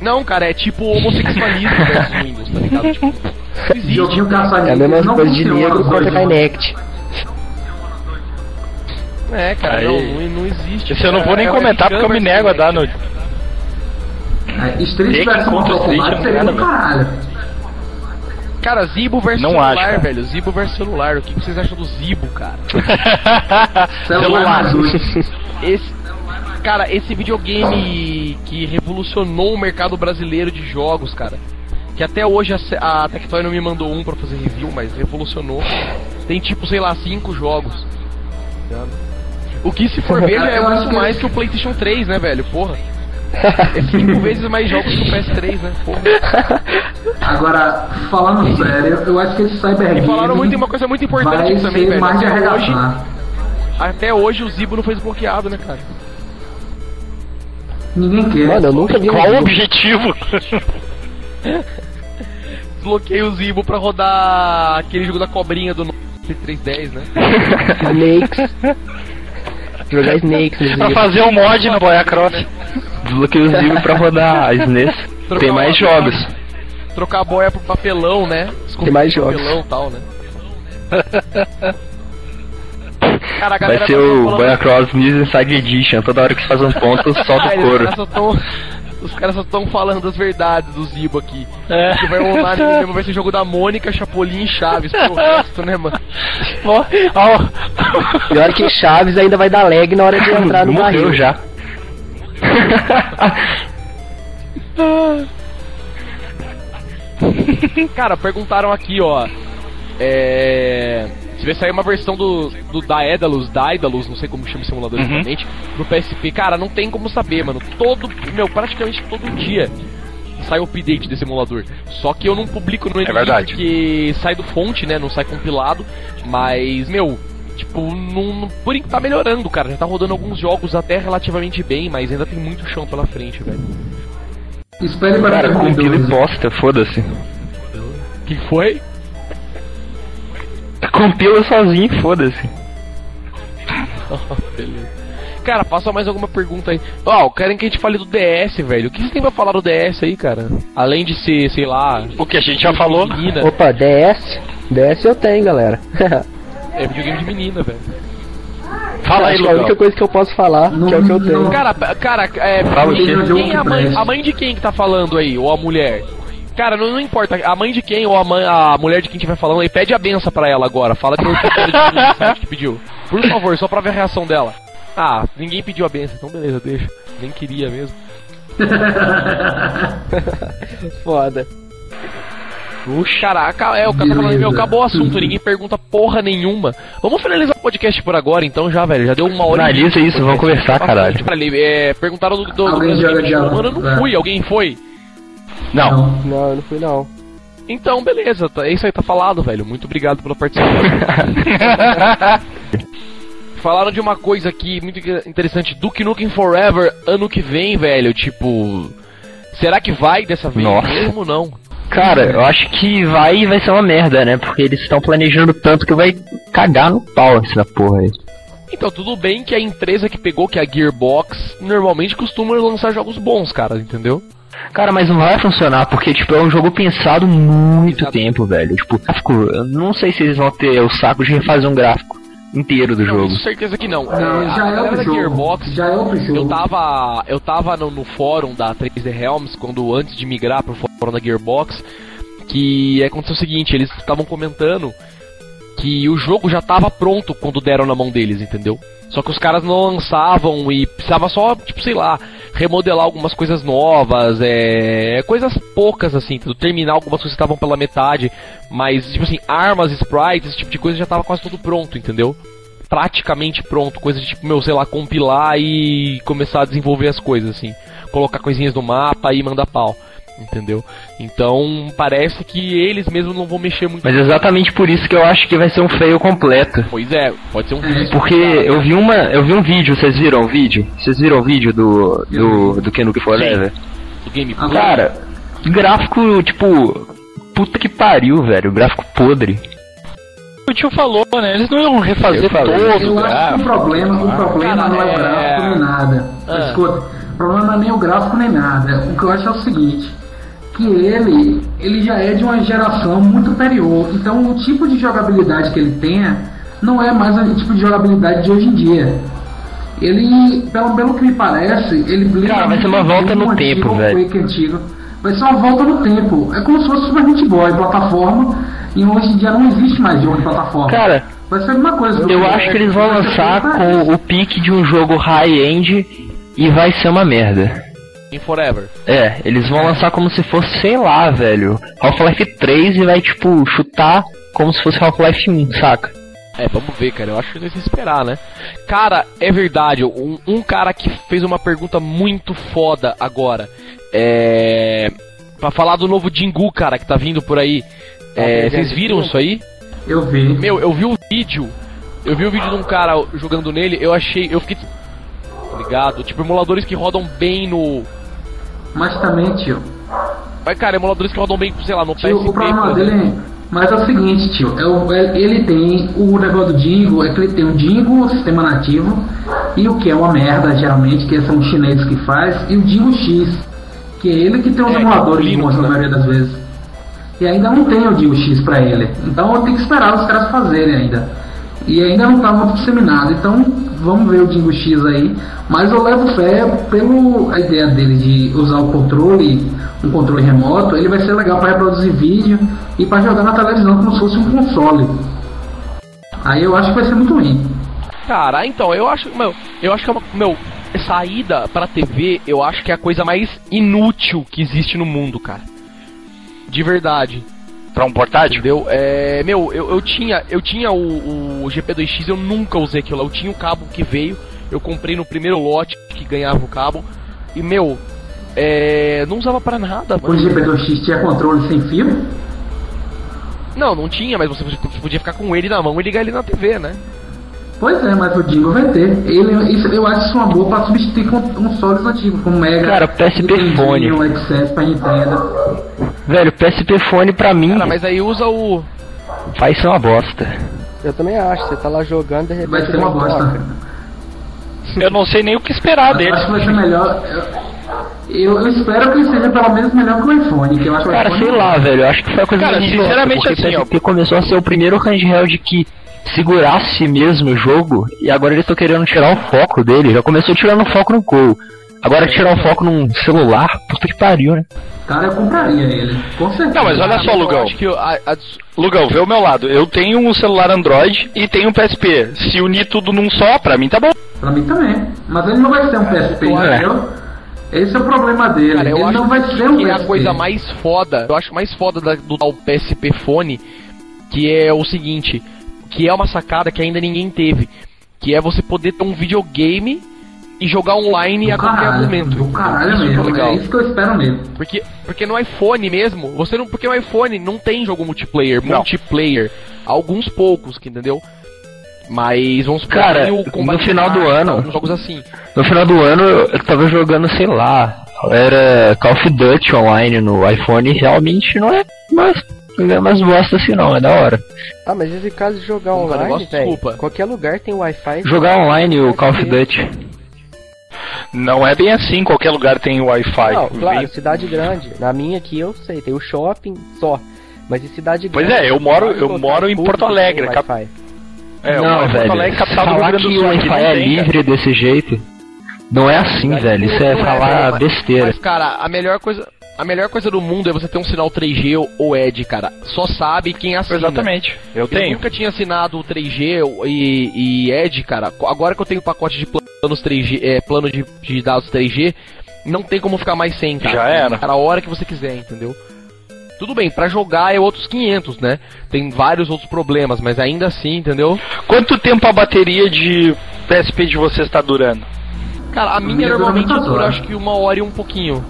Não, cara, é tipo homossexualismo versus Windows, tá ligado? Tipo, não existe. Joguinho caça É a mesma coisa de negro contra. Kinect. É, cara, Aí. não, não, existe. Esse eu não vou nem É, comentar porque eu me nego a dar no. É, Street contra Mortal Kombat seria do caralho. Cara, Zibo versus Não celular, acho, cara. velho. Zibo versus celular. O que vocês acham do Zibo, cara? Celular. Esse, cara, esse videogame que revolucionou o mercado brasileiro de jogos, cara. Que até hoje a, a Tectoy não me mandou um pra fazer review, mas revolucionou. Tem tipo, sei lá, cinco jogos. tá ligado? O que se for ver é muito mais que o PlayStation 3, né, velho? Porra. É cinco vezes mais jogos que o PS3, né? Porra. Agora, falando sério, eu acho que esse Cyber E falaram muito, uma coisa muito importante vai também, ser velho. mais Até hoje, até hoje o Zibo não foi desbloqueado, né, cara? Ninguém quer. Mano, eu nunca vi um Qual o objetivo? Desbloqueei o Zibo pra rodar aquele jogo da cobrinha do 310, né? Snakes. Jogar Snakes no pra fazer um mod no Boia Cross. Desbloqueei o Zibo pra rodar. Trocar Tem mais jogos. Trocar a boia pro papelão, né? Esconder Tem mais jogos. papelão tal, né? Cara, Vai galera ser tá o Boia Cross News Inside Edition. Toda hora que você faz um ponto, solta o couro. Tão, os caras só estão falando das verdades do Zibo aqui. É. Que vai rolar anime mesmo, vai ser jogo da Mônica, Chapolin e Chaves pro resto, né, mano? Ó, ó. Pior que Chaves ainda vai dar lag na hora de entrar no Morreu barril. já. Cara, perguntaram aqui, ó. É. Se vai sair uma versão do, do Daedalus, Daedalus, não sei como chama esse simulador Uhum. exatamente, pro PSP. Cara, não tem como saber, mano. Todo, meu, praticamente todo dia sai o update desse emulador. Só que eu não publico no MD verdade. porque sai do fonte, né? Não sai compilado. Mas, meu, tipo, não, não- por enquanto tá melhorando, cara. Já tá rodando alguns jogos até relativamente bem, mas ainda tem muito chão pela frente, velho. Espere para Cara, compila e 2012. posta, foda-se. O que foi? Compila sozinho, foda-se. Cara, passa mais alguma pergunta aí. Ó, querem que a gente fale do DS, velho. O que vocês têm pra falar do DS aí, cara? Além de ser, sei lá. O que a gente já falou. Menina. Opa, DS? DS eu tenho, galera. É videogame de menina, velho. Fala aí, que é a única coisa que eu posso falar, Não- que é o que eu tenho. Cara, cara, é. Fala, quem, quem é a mãe, a mãe de quem que tá falando aí? Ou a mulher? Cara, não, não importa. A mãe de quem ou a, mãe, a mulher de quem estiver falando aí, pede a benção pra ela agora. Fala que eu que que pediu. Por favor, só pra ver a reação dela. Ah, ninguém pediu a benção, então beleza, deixa. Nem queria mesmo. Foda. Puxa, caraca, é, o cara tá falando, meu, acabou o assunto, ninguém pergunta porra nenhuma. Vamos finalizar o podcast por agora então já, velho. Já deu uma hora. Finaliza isso, vamos conversar, caralho. Peraí, é, perguntaram do, do, do eu não É. fui, alguém foi? Não. Não, eu não fui não. Então, beleza, tá, é isso aí, tá falado, velho. Muito obrigado pela participação. Falaram de uma coisa aqui muito interessante, Duke Nukem Forever, ano que vem, velho, tipo... Será que vai dessa vez Nossa. mesmo ou não? Cara, eu acho que vai e vai ser uma merda, né? Porque eles estão planejando tanto que vai cagar no pau essa porra aí. Então, tudo bem que a empresa que pegou, que é a Gearbox, normalmente costuma lançar jogos bons, cara, entendeu? Cara, mas não vai funcionar, porque, tipo, é um jogo pensado muito Exato. tempo, velho. Tipo, gráfico, eu não sei se eles vão ter o saco de refazer um gráfico inteiro do Não, jogo. isso certeza que não. Não, É, já a é galera da. Gearbox, Já é outro jogo. Eu tava, eu tava no, no fórum da 3D Realms, quando antes de migrar pro fórum da Gearbox, que aconteceu o seguinte, eles estavam comentando que o jogo já tava pronto quando deram na mão deles, entendeu? Só que os caras não lançavam e precisava só, tipo, sei lá, remodelar algumas coisas novas, é, coisas poucas assim, terminar algumas coisas que estavam pela metade, mas tipo assim, armas, sprites, esse tipo de coisa já tava quase tudo pronto, entendeu? praticamente pronto, coisa de tipo, meu, sei lá, compilar e começar a desenvolver as coisas, assim. Colocar coisinhas no mapa e mandar pau. Entendeu? Então parece que eles mesmos não vão mexer muito. Mas é exatamente por isso que eu acho que vai ser um fail completo. Pois é, pode ser um vídeo. Porque eu vi uma, eu vi um vídeo, vocês viram o vídeo? Vocês viram o vídeo do do do Kenuke Forever? do game. Agora- Cara, gráfico tipo puta que pariu, velho, gráfico podre. O tio falou, né? Eles não iam refazer Eu falei. todo o Eu acho que o gráfico. problema, o problema Cara, não é o é- gráfico nem nada. Ah. Escuta, o problema não é nem o gráfico nem nada. O que eu acho é o seguinte, que ele, ele já é de uma geração muito superior. Então o tipo de jogabilidade que ele tenha não é mais o tipo de jogabilidade de hoje em dia. Ele, pelo, pelo que me parece, ele brinca Cara, vai ser uma volta com no o tempo, antigo velho. Antigo. Vai ser uma volta no tempo. É como se fosse Super Meat Boy, plataforma, e hoje em dia não existe mais jogo de plataforma. Cara, Vai ser a mesma coisa. eu acho que eles vão lançar com o pique de um jogo high-end e vai ser uma merda. Em Forever. É, eles vão lançar como se fosse, sei lá, velho, Half-Life 3 e vai, tipo, chutar como se fosse Half-Life 1, saca? É, vamos ver, cara. Eu acho que não se esperar, né? Cara, é verdade. Um, um cara que fez uma pergunta muito foda agora. É. Pra falar do novo Jingu, cara, que tá vindo por aí. É, vocês viram isso aí? Eu vi. Meu, eu vi o vídeo. Eu vi o vídeo de um cara jogando nele, eu achei. Eu fiquei. Ligado? Tipo, emuladores que rodam bem no. Mas também, tio. Mas, cara, emuladores que rodam bem, sei lá, no PSP. Tio, o problema dele é. Mas é o seguinte, tio. É o, é- ele tem. O negócio do Dingo é que ele tem o Dingo, o sistema nativo, e o que é uma merda, geralmente, que são os chineses que faz, e o Dingo X, que é ele que tem os É, emuladores Linux, bons na né? maioria das vezes. E ainda não tem o Dingo X pra ele. Então eu tenho que esperar os caras fazerem ainda. E ainda não tá muito disseminado. Então vamos ver o Dingo X aí. Mas eu levo fé pelo a ideia dele de usar o controle, um controle remoto, ele vai ser legal para reproduzir vídeo e para jogar na televisão como se fosse um console. Aí eu acho que vai ser muito ruim. Cara, então, eu acho, meu, eu acho que é uma, meu, saída pra TV, eu acho que é a coisa mais inútil que existe no mundo, cara. De verdade. Pra um portátil? Entendeu? É, meu, eu, eu tinha, eu tinha o, o GP2X, eu nunca usei aquilo lá. Eu tinha o cabo que veio, eu comprei no primeiro lote que ganhava o cabo. E, meu, é, não usava pra nada, O mano. GP2X tinha controle sem fio? Não, não tinha, mas você podia ficar com ele na mão e ligar ele na TV, né? Pois é, mas o Dingo vai ter. Ele, isso, eu acho isso uma boa para substituir con- consoles antigos, como Mega, Cara, PSP Fone. o XS pra Nintendo. Velho, PSP Fone pra mim Cara, mas aí usa o. vai ser uma bosta. Eu também acho, você tá lá jogando de repente. Vai ser uma bosta. toca. Eu não sei nem o que esperar Eu dele. acho que vai ser melhor. Eu, eu espero que ele seja pelo menos melhor que o iPhone, que eu acho que o Cara, iPhone sei lá, velho, eu acho que foi a coisa Cara, mais sinceramente, porque assim, ó. PSP começou a ser o primeiro handheld que segurasse mesmo o jogo e agora eles estão querendo tirar o foco dele. Já começou tirando o foco no gol. Agora tirar o foco num celular, puta que pariu, né? Cara, eu compraria ele. Com certeza. Não, mas olha só, Eu Lugão. acho que a- a- Lugão, vê o meu lado. Eu tenho um celular Android e tenho um PSP. Se unir tudo num só, pra mim tá bom. Pra mim também. Mas ele não vai ser um PSP, eu entendeu? Esse é o problema dele. Cara, eu ele acho não vai ser um que é PSP. a coisa mais foda, eu acho mais foda da- do tal PSP Fone, que é o seguinte, que é uma sacada que ainda ninguém teve, que é você poder ter um videogame e jogar online a Do qualquer caralho, momento. do caralho Isso que é mesmo. legal. É isso que eu espero mesmo. Porque, porque no iPhone mesmo, você não. Porque no iPhone não tem jogo multiplayer, Não. multiplayer. Alguns poucos, que entendeu? Mas vamos supor Cara, no final do ano- jogos assim. No final do ano eu tava jogando, sei lá, era Call of Duty online no iPhone e realmente não é mais, não é mais bosta assim não, é da hora. Ah, mas esse caso de jogar Um online, negócio, velho, desculpa. qualquer lugar tem Wi-Fi. Jogar online o Call of Duty. Não é bem assim, qualquer lugar tem Wi-Fi. Não, claro, Vem- cidade grande. Na minha aqui eu sei, tem o shopping só. Mas em cidade Pois grande. é, eu moro- eu locais moro em Porto Alegre, cap-. É, não, velho, Porto Alegre, capital do Rio falar Grande do que o Wi-Fi não é livre desse jeito, não é assim, velho, isso é falar besteira. Mas, cara, a melhor coisa. A melhor coisa do mundo é você ter um sinal 3G ou- ED, cara. Só sabe quem assina. Exatamente, eu Eu tenho. nunca tinha assinado o 3G e, e ED, cara. Agora que eu tenho pacote de planos 3G, é, plano de, de dados 3G, não tem como ficar mais sem, cara. Já era. Cara, a hora que você quiser, entendeu? Tudo bem, pra jogar é outros 500, né? Tem vários outros problemas, mas ainda assim, entendeu? Quanto tempo a bateria de PSP de vocês está durando? Cara, a minha minha normalmente dura acho que uma hora e um pouquinho.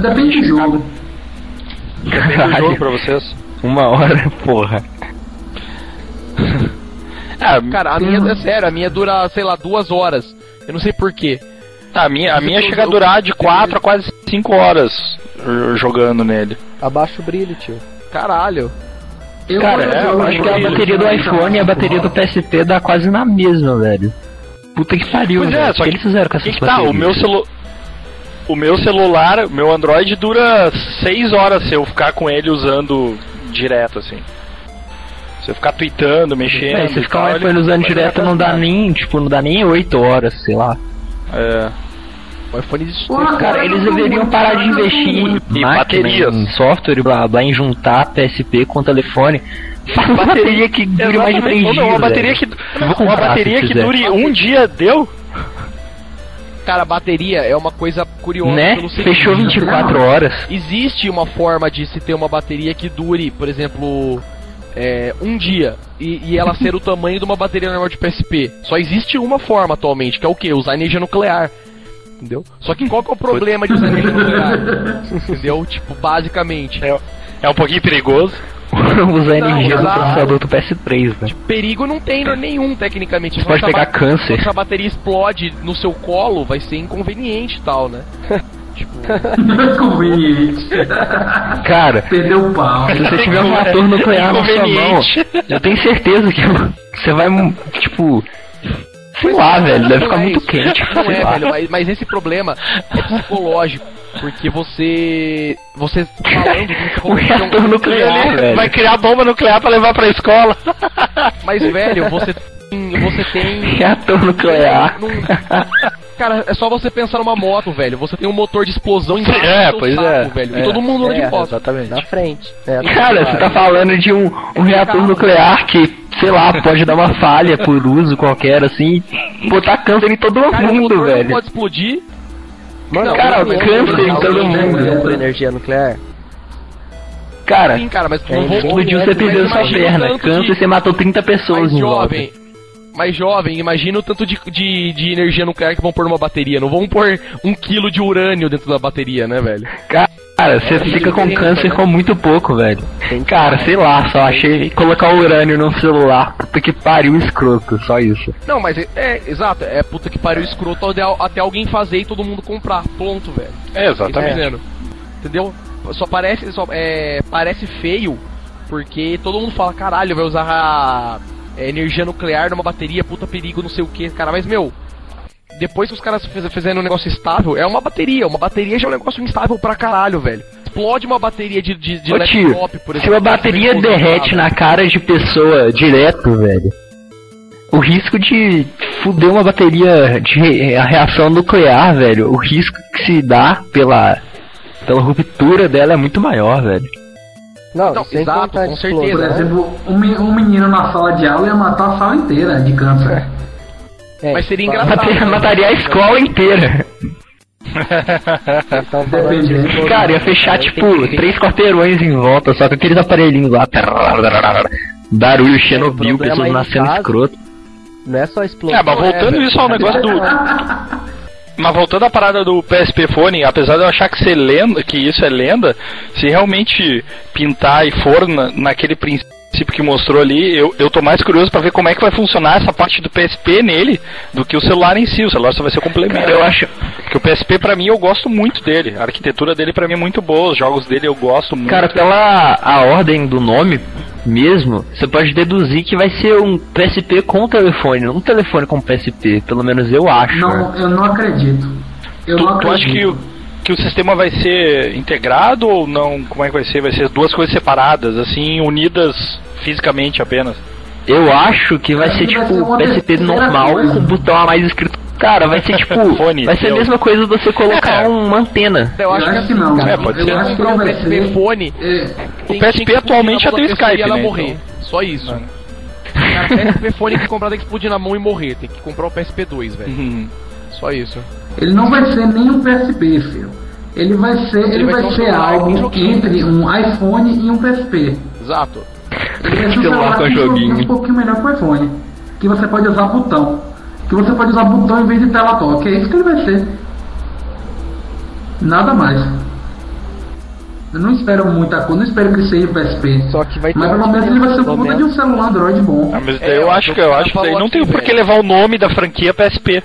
Depende do jogo. Depende do jogo pra vocês. Uma hora, porra. Ah, Cara, a minha, é sério, a minha dura, sei lá, duas horas. Eu não sei porquê. a minha, a minha eu- chega a durar de 4 a quase 5 horas uh, jogando nele. Abaixa o brilho, tio. Caralho. Eu, Cara, quando eu acho que a bateria do iPhone e a bateria do PSP dá quase na mesma, velho. Puta que pariu, Pois é, velho. só O que que- eles fizeram com Que essas que tá, o meu celu... O meu celular, meu Android dura 6 horas se eu ficar com ele usando direto, assim. Se eu ficar tweetando, mexendo. É, se ficar tal, um ele iPhone usando direto não dá nem, tipo, não dá nem 8 horas, sei lá. É. O iPhone existe. Porra, Cara, eles deveriam parar de investir em baterias. em software blá blá, em juntar PSP com telefone. Faz bateria que dure mais de 3 Exatamente. dias. Uma bateria que, uma bateria que dure um dia deu? Cara, a bateria é uma coisa curiosa Né? Fechou 24 horas. Existe uma forma de se ter uma bateria que dure, por exemplo, é, um dia e, e ela ser o tamanho de uma bateria normal de PSP. Só existe uma forma atualmente, que é o que? Usar energia nuclear. Entendeu? Só que qual que é o problema de usar energia nuclear? Entendeu? Tipo, basicamente. É, é um pouquinho perigoso. Usar energia do processador do PS3, né? Perigo não tem nenhum, tecnicamente. Você pode Se a pegar câncer. Se a bateria explode no seu colo, vai ser inconveniente e tal, né? tipo, Conveniente. Cara, Perdeu o pau. se você tiver um ator nuclear na sua mão, Inconveniente. eu tenho certeza que você vai, tipo... Sei lá, velho, deve Não ficar é muito isso. quente. Não é, lá. velho, mas, mas esse problema é psicológico. Porque você. Você falando de Um reator nuclear, velho. vai criar bomba nuclear pra levar pra escola. Mas, velho, você tem. Você tem. Reator nuclear. Não- Cara, é só você pensar numa moto, velho. Você tem um motor de explosão em É, pois é. velho. É, e todo mundo anda é, de moto. Exatamente. Na frente. É, Cara, você tá falando de um, um reator nuclear que, sei lá, pode dar uma falha por uso qualquer, assim, botar câncer em todo Cara, o mundo, não velho. pode explodir. Mano, Não, cara, câncer em todo mundo. por energia nuclear. Cara, Sim, cara, mas tu É, não explodiu, você mas perdeu sua perna. Câncer, de- você matou 30 pessoas mais em volta. Mais jovem, imagina o tanto de, de, de energia nuclear que vão pôr numa bateria. Não vão pôr um quilo de urânio dentro da bateria, né, velho? Cara, você fica com câncer com muito pouco, velho. Cara, sei lá, só achei colocar o urânio no celular. Puta que pariu, escroto, só isso. Não, mas é, é, exato, é puta que pariu escroto até, até alguém fazer e todo mundo comprar. Pronto, velho. É, exatamente. dizendo. Entendeu? Só parece, só, é, parece feio porque todo mundo fala, caralho, vai usar a, é, energia nuclear numa bateria, puta perigo, não sei o que, cara, mas meu. Depois que os caras fiz- fizeram um negócio estável, é uma bateria. Uma bateria já é um negócio instável pra caralho, velho. explode uma bateria de, de, de Ô tio, laptop, por se uma bateria derrete na cara de pessoa direto, velho, o risco de fuder uma bateria de a reação nuclear, velho, o risco que se dá pela, pela ruptura dela é muito maior, velho. Não, Não, sem exato, com certeza. Por explosão. exemplo, um, me- um menino na sala de aula ia matar a sala inteira de câncer. É, Mas seria engraçado. Mataria, mataria a escola inteira. De explosão. Cara, ia fechar tipo três quarteirões em volta, só com aqueles aparelhinhos lá. Barulho Chernobyl, O problema pessoas nascendo no caso, escroto. Não é só explosão. É, mas voltando isso ao negócio do. Mas voltando à parada do PSP Phone, apesar de eu achar que, ser lenda, que isso é lenda, se realmente pintar e for na- naquele princípio que mostrou ali, eu, eu tô mais curioso pra ver como é que vai funcionar essa parte do PSP nele do que o celular em si. O celular só vai ser complemento. Cara, eu acho. Porque o PSP pra mim eu gosto muito dele. A arquitetura dele pra mim é muito boa, os jogos dele eu gosto muito. Cara, pela a ordem do nome mesmo, você pode deduzir que vai ser um PSP com telefone, não um telefone com PSP. Pelo menos eu acho. né? Não, eu não acredito. Eu tu, não tu acha acredito. que, que o sistema vai ser integrado ou não? Como é que vai ser? Vai ser duas coisas separadas, assim, unidas fisicamente apenas? Eu acho que vai ser tipo ser uma PSP normal com botão a mais escrito. Cara, vai ser tipo. Fone, vai ser a mesma coisa você colocar É. uma antena. Eu acho, Eu que, acho que assim, não. cara, É, pode eu ser. acho que Eu comprar um acho que vai PSP ser- fone. É, tem- PSP atualmente já na tem Skype, e ela né, morrer. Só isso. Cara, PSP fone que comprar tem que explodir na mão e morrer. Tem que comprar o PSP 2, velho. Uhum. Só isso. Ele não vai ser nem um PSP, filho. Ele vai ser, ele, vai vai, ser um algo entre um iPhone e um PSP. Exato. Ele vai ser um Celular com joguinho. um pouquinho melhor que o iPhone. Que você pode usar botão. Que você pode usar botão em vez de tela toque. É isso que ele vai ser. Nada mais. Eu não espero muita coisa, não espero que ele seja PSP. Só que vai ter Mas pelo menos ele vai ser um puta de um celular Android bom. Ah, mas É, eu ó, acho que eu acho que não tem aqui, por que velho. levar o nome da franquia PSP.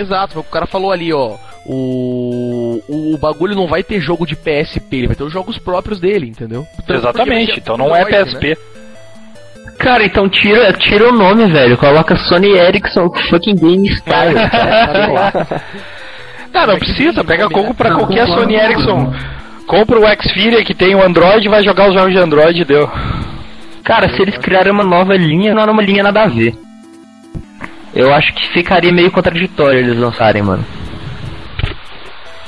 Exato, o cara falou ali, ó. O, o, o bagulho não vai ter jogo de PSP, ele vai ter os jogos próprios dele, entendeu? Vai Exatamente, então não é PSP. né? Cara, então tira, tira o nome, velho. Coloca Sony Ericsson fucking Game Style. cara. Lá. Não, não precisa, pega nome, né? pra qualquer Sony com Ericsson. Compra o Xperia que tem o Android e vai jogar os jogos de Android e deu. Cara, se eles criarem uma nova linha, não é uma linha nada a ver. Eu acho que ficaria meio contraditório eles lançarem, mano.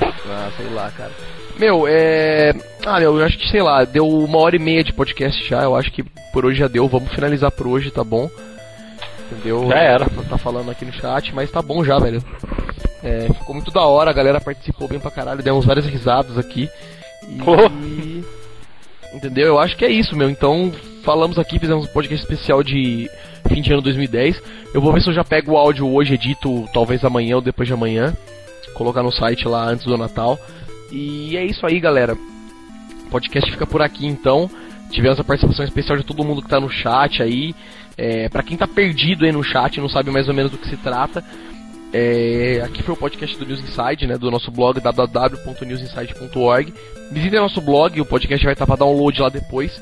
Ah, sei lá, cara. Meu, é. Ah, meu, eu acho que, sei lá, deu uma hora e meia de podcast já. Eu acho que por hoje já deu. Vamos finalizar por hoje, tá bom? Entendeu? Já era. Tá, tá falando aqui no chat, mas tá bom já, velho. É, ficou muito da hora, a galera participou bem pra caralho, demos várias risadas aqui. E. Oh. Entendeu? Eu acho que é isso, meu. Então, falamos aqui, fizemos um podcast especial de fim de ano 2010. Eu vou ver se eu já pego o áudio hoje, edito talvez amanhã ou depois de amanhã. Colocar no site lá antes do Natal. E é isso aí, galera. O podcast fica por aqui então. Tivemos a participação especial de todo mundo que tá no chat aí. É, para quem tá perdido aí no chat, não sabe mais ou menos do que se trata. É, aqui foi o podcast do News Inside, né, do nosso blog www.newsinside.org. Visitem nosso blog, o podcast vai estar para download lá depois,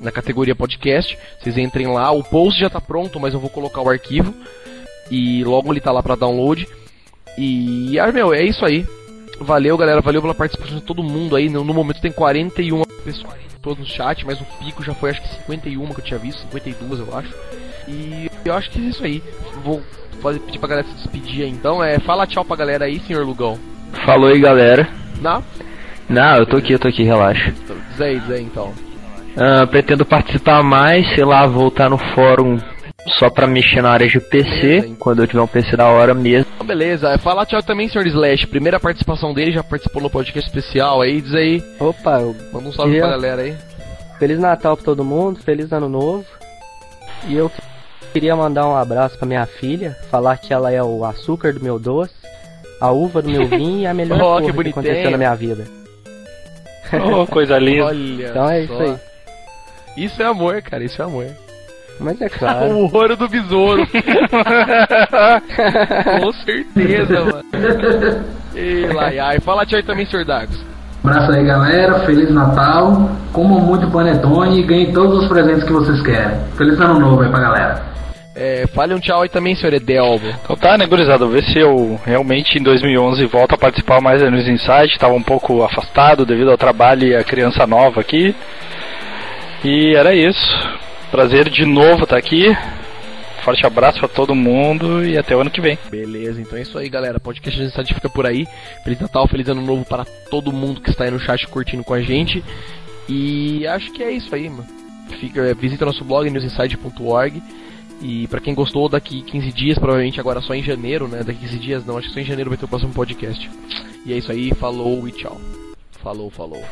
na categoria podcast. Vocês entrem lá, o post já tá pronto, mas eu vou colocar o arquivo e logo ele tá lá para download. E, ah, meu, é isso aí. Valeu, galera, valeu pela participação de todo mundo aí. No, no momento tem 41 pessoas todos no chat, mas o pico já foi acho que 51 que eu tinha visto, 52 eu acho. E eu acho que é isso aí. Vou fazer, pedir pra galera se despedir aí então. É, fala tchau pra galera aí, senhor Lugão. Falou aí, galera. Não? Não, eu tô aqui, eu tô aqui, relaxa. Diz aí, diz aí então. Ah, pretendo participar mais, sei lá, voltar no fórum só pra mexer na área de PC, quando eu tiver um PC da hora mesmo. Então, beleza, é, fala tchau também, senhor Slash. Primeira participação dele, já participou no podcast especial aí, diz aí. Opa, eu- Manda um salve Queria- pra galera aí. Feliz Natal pra todo mundo, feliz Ano Novo. E eu queria mandar um abraço pra minha filha, falar que ela é o açúcar do meu doce, a uva do meu vinho e a melhor Oh, coisa que que, aconteceu na minha vida. Oh, coisa linda. Olha Então é só. isso aí. Isso é amor, cara, isso é amor. Mas é claro. o ouro do besouro. Com certeza, mano. Ei, Laiai. Fala tchau aí também, senhor Dagos. Abraço aí, galera. Feliz Natal. Comam muito panetone e ganhem todos os presentes que vocês querem. Feliz Ano Novo aí pra galera. É, fale um tchau aí também, senhor Edelmo. Então tá, né, gurizada? Vou ver se eu realmente em 2011 volto a participar mais da News Insight. Estava um pouco afastado devido ao trabalho e a criança nova aqui. E era isso. Prazer de novo estar aqui. Forte abraço pra todo mundo e até o ano que vem. Beleza, então é isso aí, galera. Podcast News Insight fica por aí. Feliz Natal, feliz Ano Novo para todo mundo que está aí no chat curtindo com a gente. E acho que é isso aí, mano. Fica, visita nosso blog newsinsight.org. E pra quem gostou, daqui 15 dias, provavelmente agora só em janeiro, né? Daqui 15 dias não, acho que só em janeiro vai ter o próximo podcast. E é isso aí, falou e tchau. Falou, falou.